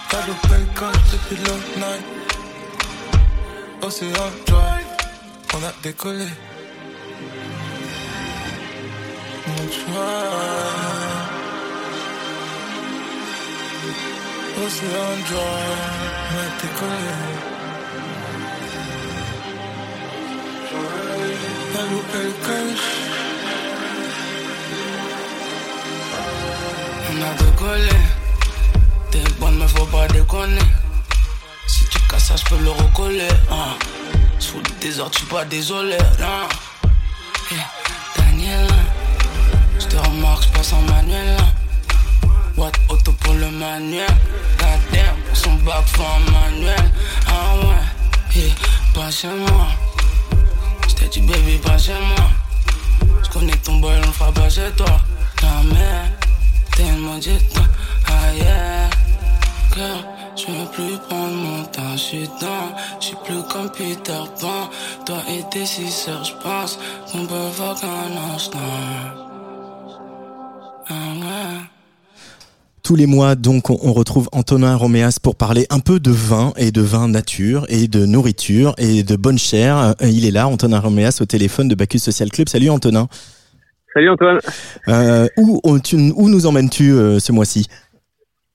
T'as loupé le coche depuis l'autre night. Océan Drive, on a décollé. On a décollé. T'es bonne, mais faut pas déconner. Si tu casses ça, j'peux le recoller. Hein. sous le désordre, je pas désolé. Je te remarque, je passe en manuel. What auto pour le manuel. Goddamn, pour son bac, faut un manuel. Ah ouais, yeah. pas chez moi. J't'ai dit, baby, pas chez moi. J'connais ton boy, on fera pas chez toi. Jamais, tellement dit ah yeah. Girl, je veux plus prendre mon temps, je suis dans, je suis plus comme Peter Pan. Toi et tes six sœurs, je pense qu'on peut voir qu'un instant. Tous les mois, donc, on retrouve Antonin Roméas pour parler un peu de vin et de vin nature et de nourriture et de bonne chair. Euh, Il est là, Antonin Roméas, au téléphone de Bacchus Social Club. Salut Antonin. Salut Antoine. Euh, où, où tu- où nous emmènes-tu euh, ce mois-ci?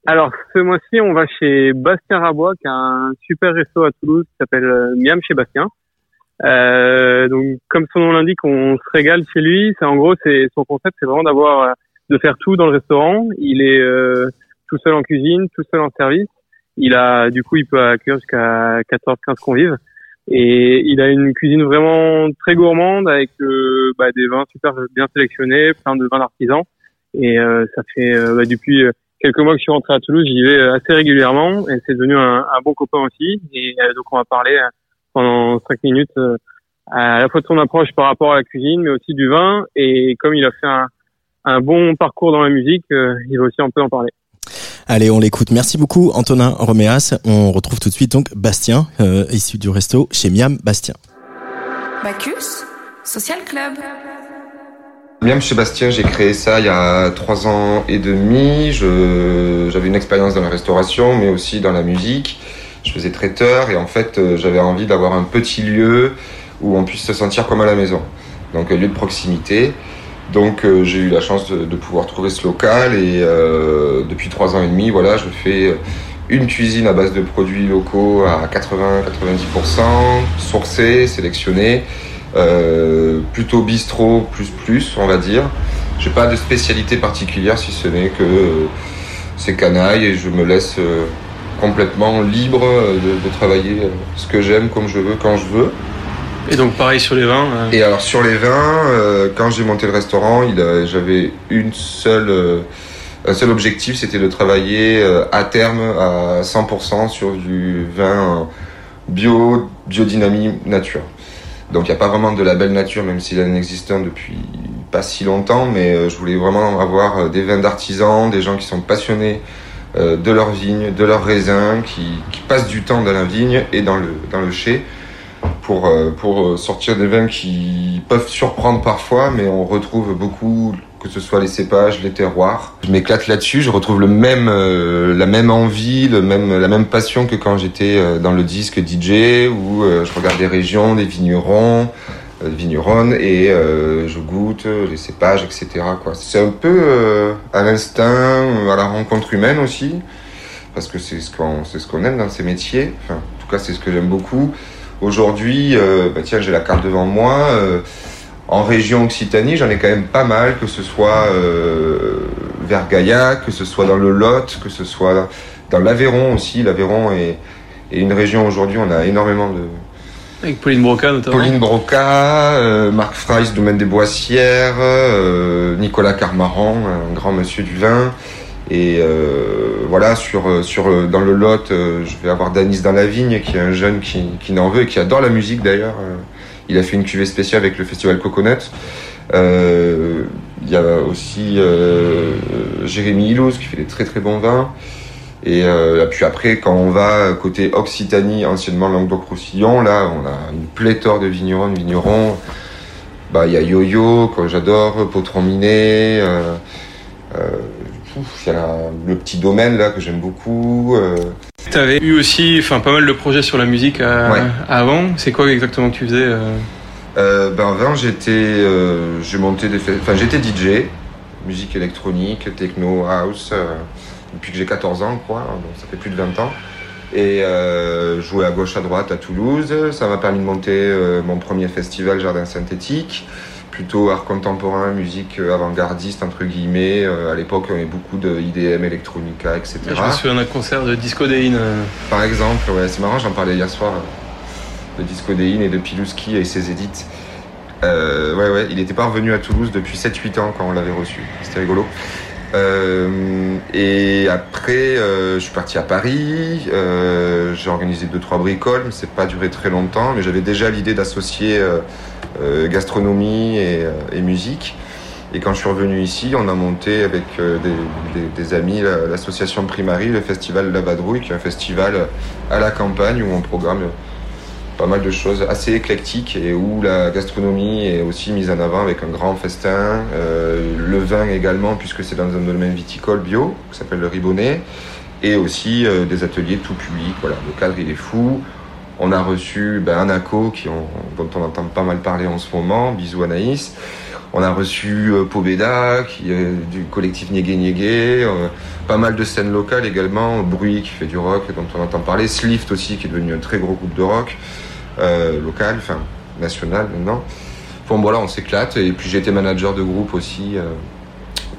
Alors ce mois-ci, on va chez Bastien Rabois, qui a un super resto à Toulouse qui s'appelle Miam chez Bastien. Euh, donc comme son nom l'indique, on se régale chez lui. C'est en gros, c'est son concept, c'est vraiment d'avoir de faire tout dans le restaurant. Il est euh, tout seul en cuisine, tout seul en service. Il a du coup, il peut accueillir jusqu'à 14-15 convives. Et il a une cuisine vraiment très gourmande avec euh, bah, des vins super bien sélectionnés, plein de vins d'artisans. Et euh, ça fait euh, bah, depuis quelques mois que je suis rentré à Toulouse, j'y vais euh, assez régulièrement et c'est devenu un, bon copain aussi. Et euh, donc on va parler pendant cinq minutes à la fois de son approche par rapport à la cuisine, mais aussi du vin. Et comme il a fait un, un bon parcours dans la musique, euh, il va aussi un peu en parler. Allez, on l'écoute. Merci beaucoup Antonin Roméas. On retrouve tout de suite donc Bastien, euh, issu du resto chez Miam Bastien. Bacchus Social Club. Miam chez Bastien, j'ai créé ça il y a trois ans et demi. Je- J'avais une expérience dans la restauration, mais aussi dans la musique. Je faisais traiteur et en fait, euh, j'avais envie d'avoir un petit lieu où on puisse se sentir comme à la maison. Donc, un lieu de proximité. Donc, euh, j'ai eu la chance de, pouvoir trouver ce local et euh, depuis trois ans et demi, voilà, je fais une cuisine à base de produits locaux à 80-90%, sourcés, sélectionnés. Euh, plutôt bistrot plus plus on va dire j'ai pas de spécialité particulière si ce n'est que euh, c'est canaille et je me laisse euh, complètement libre euh, de, travailler euh, ce que j'aime comme je veux quand je veux Et donc pareil sur les vins. euh, et alors sur les vins, euh, quand j'ai monté le restaurant, a- j'avais une seule, euh, un seul objectif, c'était de travailler euh, à terme à 100% sur du vin bio, biodynamie, nature. Donc il n'y a pas vraiment de label nature, même s'il en existe depuis pas si longtemps, mais euh, je voulais vraiment avoir euh, des vins d'artisans, des gens qui sont passionnés euh, de leur vigne, de leurs raisins, qui, qui passent du temps dans la vigne et dans le, dans le chai pour, euh, euh, sortir des vins qui peuvent surprendre parfois, mais on retrouve beaucoup, que ce soit les cépages, les terroirs. Je m'éclate là-dessus, je retrouve le même, euh, la même envie, le même, la même passion que quand j'étais dans le disque DJ, où je regarde des régions, des vignerons, des vigneronnes, et je goûte les cépages, etc. C'est un peu à l'instinct, à la rencontre humaine aussi, parce que c'est ce qu'on ce qu'on aime dans ces métiers. En tout cas, c'est ce que j'aime beaucoup. Aujourd'hui, euh, bah tiens, j'ai la carte devant moi. euh, en région Occitanie, j'en ai quand même pas mal, que ce soit euh, vers Gaillac, que ce soit dans le Lot, que ce soit dans l'Aveyron aussi. L'Aveyron est, est une région aujourd'hui, on a énormément de, Avec Pauline Broca notamment. Pauline Broca, Marc Freiss, domaine des Boissières, Nicolas Carmaran, un grand monsieur du vin. Et euh, voilà, sur, euh, sur, euh, dans le Lot, euh, je vais avoir Danis dans la vigne, qui est un jeune qui, qui n'en veut et qui adore la musique d'ailleurs. Il a fait une cuvée spéciale avec le festival Coconut. Euh, Il y a aussi euh, Jérémy Hilouz qui fait des très très bons vins. Et euh, puis après, quand on va côté Occitanie, anciennement Languedoc-Roussillon, là, on a une pléthore de vignerons, de vignerons. Bah, il y a Yo-Yo, que j'adore, Potron Minet. Euh, il y a la- le petit domaine là que j'aime beaucoup. euh. Tu avais eu aussi enfin, pas mal de projets sur la musique euh, Ouais. avant. C'est quoi exactement que tu faisais euh? Ben avant j'étais, euh, j'ai monté des, enfin j'étais DJ, musique électronique, techno, house, euh, depuis que j'ai 14 ans quoi, donc ça fait plus de 20 ans. Et jouer à gauche à droite à Toulouse, ça m'a permis de monter mon premier festival Jardin synthétique, plutôt art contemporain, musique euh, avant-gardiste entre guillemets. Euh, à l'époque on avait beaucoup de IDM, electronica, etc. Je me souviens d'un concert de Disco Déine. euh, Par exemple, ouais, c'est marrant, j'en parlais hier soir de Discodéine et de Pilouski et ses édits. Euh, ouais, ouais, il n'était pas revenu à Toulouse depuis 7-8 ans quand on l'avait reçu. C'était rigolo. Euh, et après, euh, je suis parti à Paris. Euh, j'ai organisé deux trois bricoles, mais c'est pas duré très longtemps. Mais j'avais déjà l'idée d'associer gastronomie et, musique. Et quand je suis revenu ici, on a monté avec des, des- amis la- l'association Primary, le festival La Vadrouille, qui est un festival à la campagne où on programme pas mal de choses assez éclectiques et où la gastronomie est aussi mise en avant avec un grand festin, euh, le vin également puisque c'est dans un domaine viticole bio qui s'appelle le Ribonnet et aussi euh, des ateliers tout public. Voilà, le cadre il est fou. On a reçu ben, Anaco qui ont- dont on entend pas mal parler en ce moment. Bisous Anaïs. On a reçu euh, Pobeda du collectif Niégué Niégué. Euh, pas mal de scènes locales également. Bruit qui fait du rock dont on entend parler. Slift aussi qui est devenu un très gros groupe de rock euh, local, enfin national maintenant. Bon voilà, on s'éclate. Et puis j'ai été manager de groupe aussi. euh,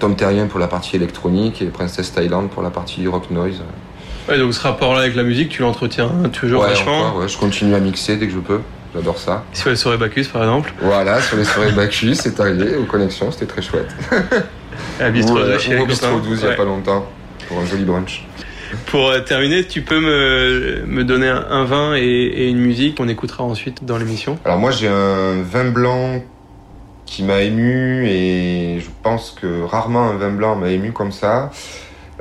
Tom Terrien pour la partie électronique et Princess Thailand pour la partie rock noise. Ouais, donc ce rapport-là avec la musique, tu l'entretiens toujours ouais, vachement. encore, ouais, je continue à mixer dès que je peux. J'adore ça. Sur les soirées Bacchus, par exemple. Voilà, sur les soirées Bacchus, c'est arrivé aux connexions, c'était très chouette. À Bistro Ou, euh, 12 chez ou les au Bistro copains. 12 il n'y a pas longtemps pour un joli brunch. Pour euh, terminer, tu peux me, me donner un, un vin et, et une musique qu'on écoutera ensuite dans l'émission. Alors moi j'ai un vin blanc qui m'a ému et je pense que rarement un vin blanc m'a ému comme ça.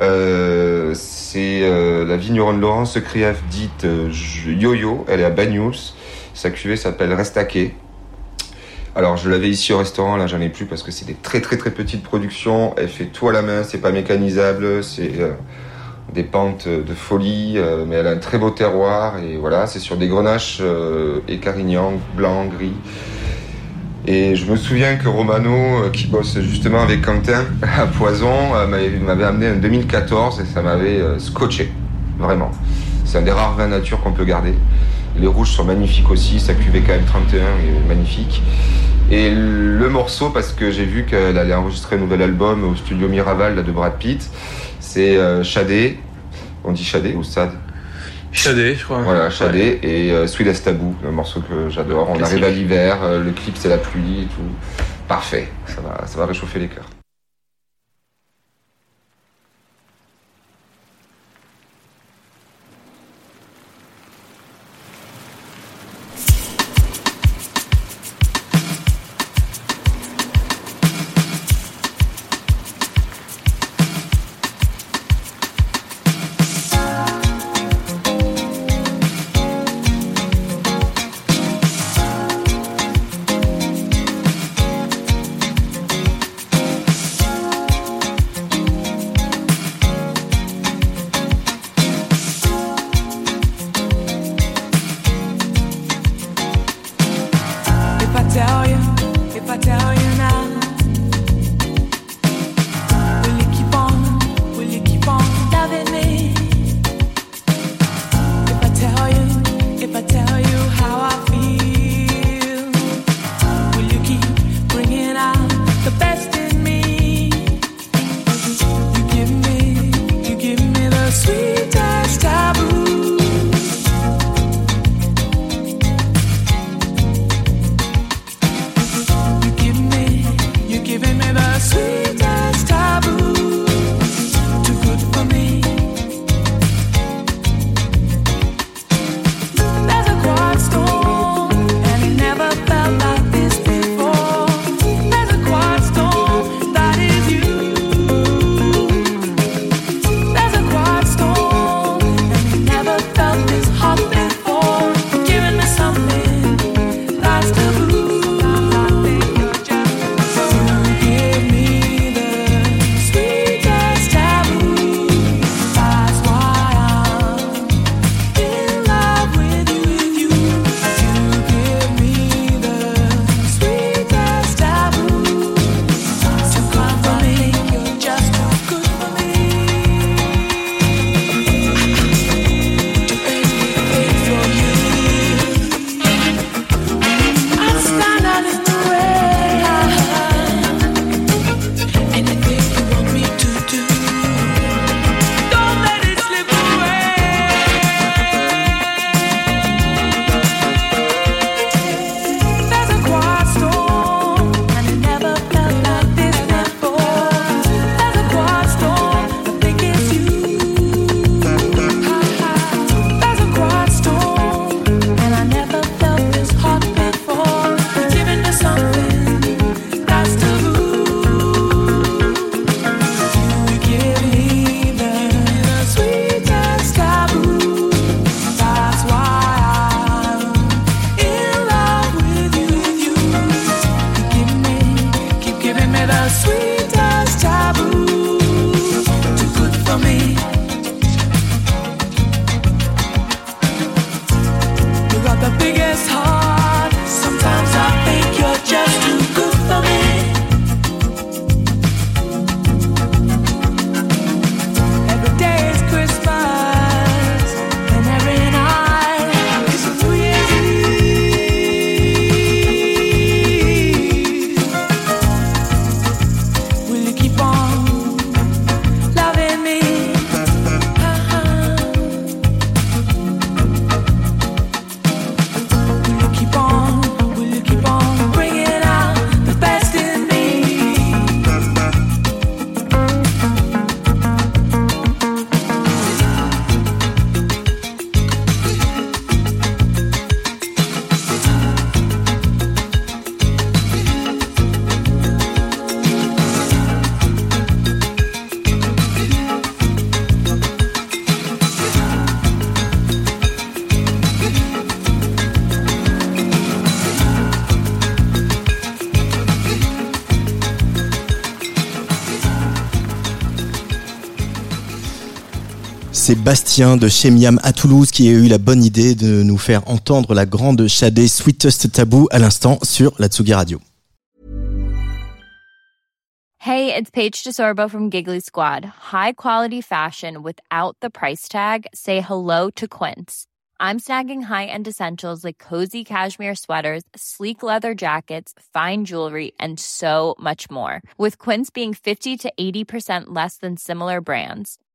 Euh, c'est euh, la vigneronne Laurence Krief dite euh, Yo-Yo, elle est à Banyuls. Sa cuvée s'appelle Restaquet. Alors je l'avais ici au restaurant, là j'en ai plus parce que c'est des très très très petites productions. Elle fait tout à la main, c'est pas mécanisable, c'est euh, des pentes de folie, euh, mais elle a un très beau terroir et voilà, c'est sur des grenaches euh, et carignan, blanc, gris. Et je me souviens que Romano, euh, qui bosse justement avec Quentin à Poison, m'avait amené en 2014 et ça m'avait scotché, vraiment. C'est un des rares vins nature qu'on peut garder. Les rouges sont magnifiques aussi, sa cuvée KM31 est magnifique. Et le morceau, parce que j'ai vu qu'elle allait enregistrer un nouvel album au studio Miraval là, de Brad Pitt, c'est euh, Shadé. On dit Shadé ou Sad? Shadé, je crois. Voilà, Shadé et euh, Sweet as Taboo, un morceau que j'adore. On Classique. arrive à l'hiver, euh, le clip c'est la pluie et tout. Parfait, ça va, ça va réchauffer les cœurs. De chez Miam à Toulouse qui a eu la bonne idée de nous faire entendre la grande Shadé Sweetest Taboo à l'instant sur la Tsugi Radio. Hey, it's Paige DeSorbo from Giggly Squad. High quality fashion without the price tag. Say hello to Quince. I'm snagging high-end essentials like cozy cashmere sweaters, sleek leather jackets, fine jewelry, and so much more. With Quince being 50 to 80% less than similar brands.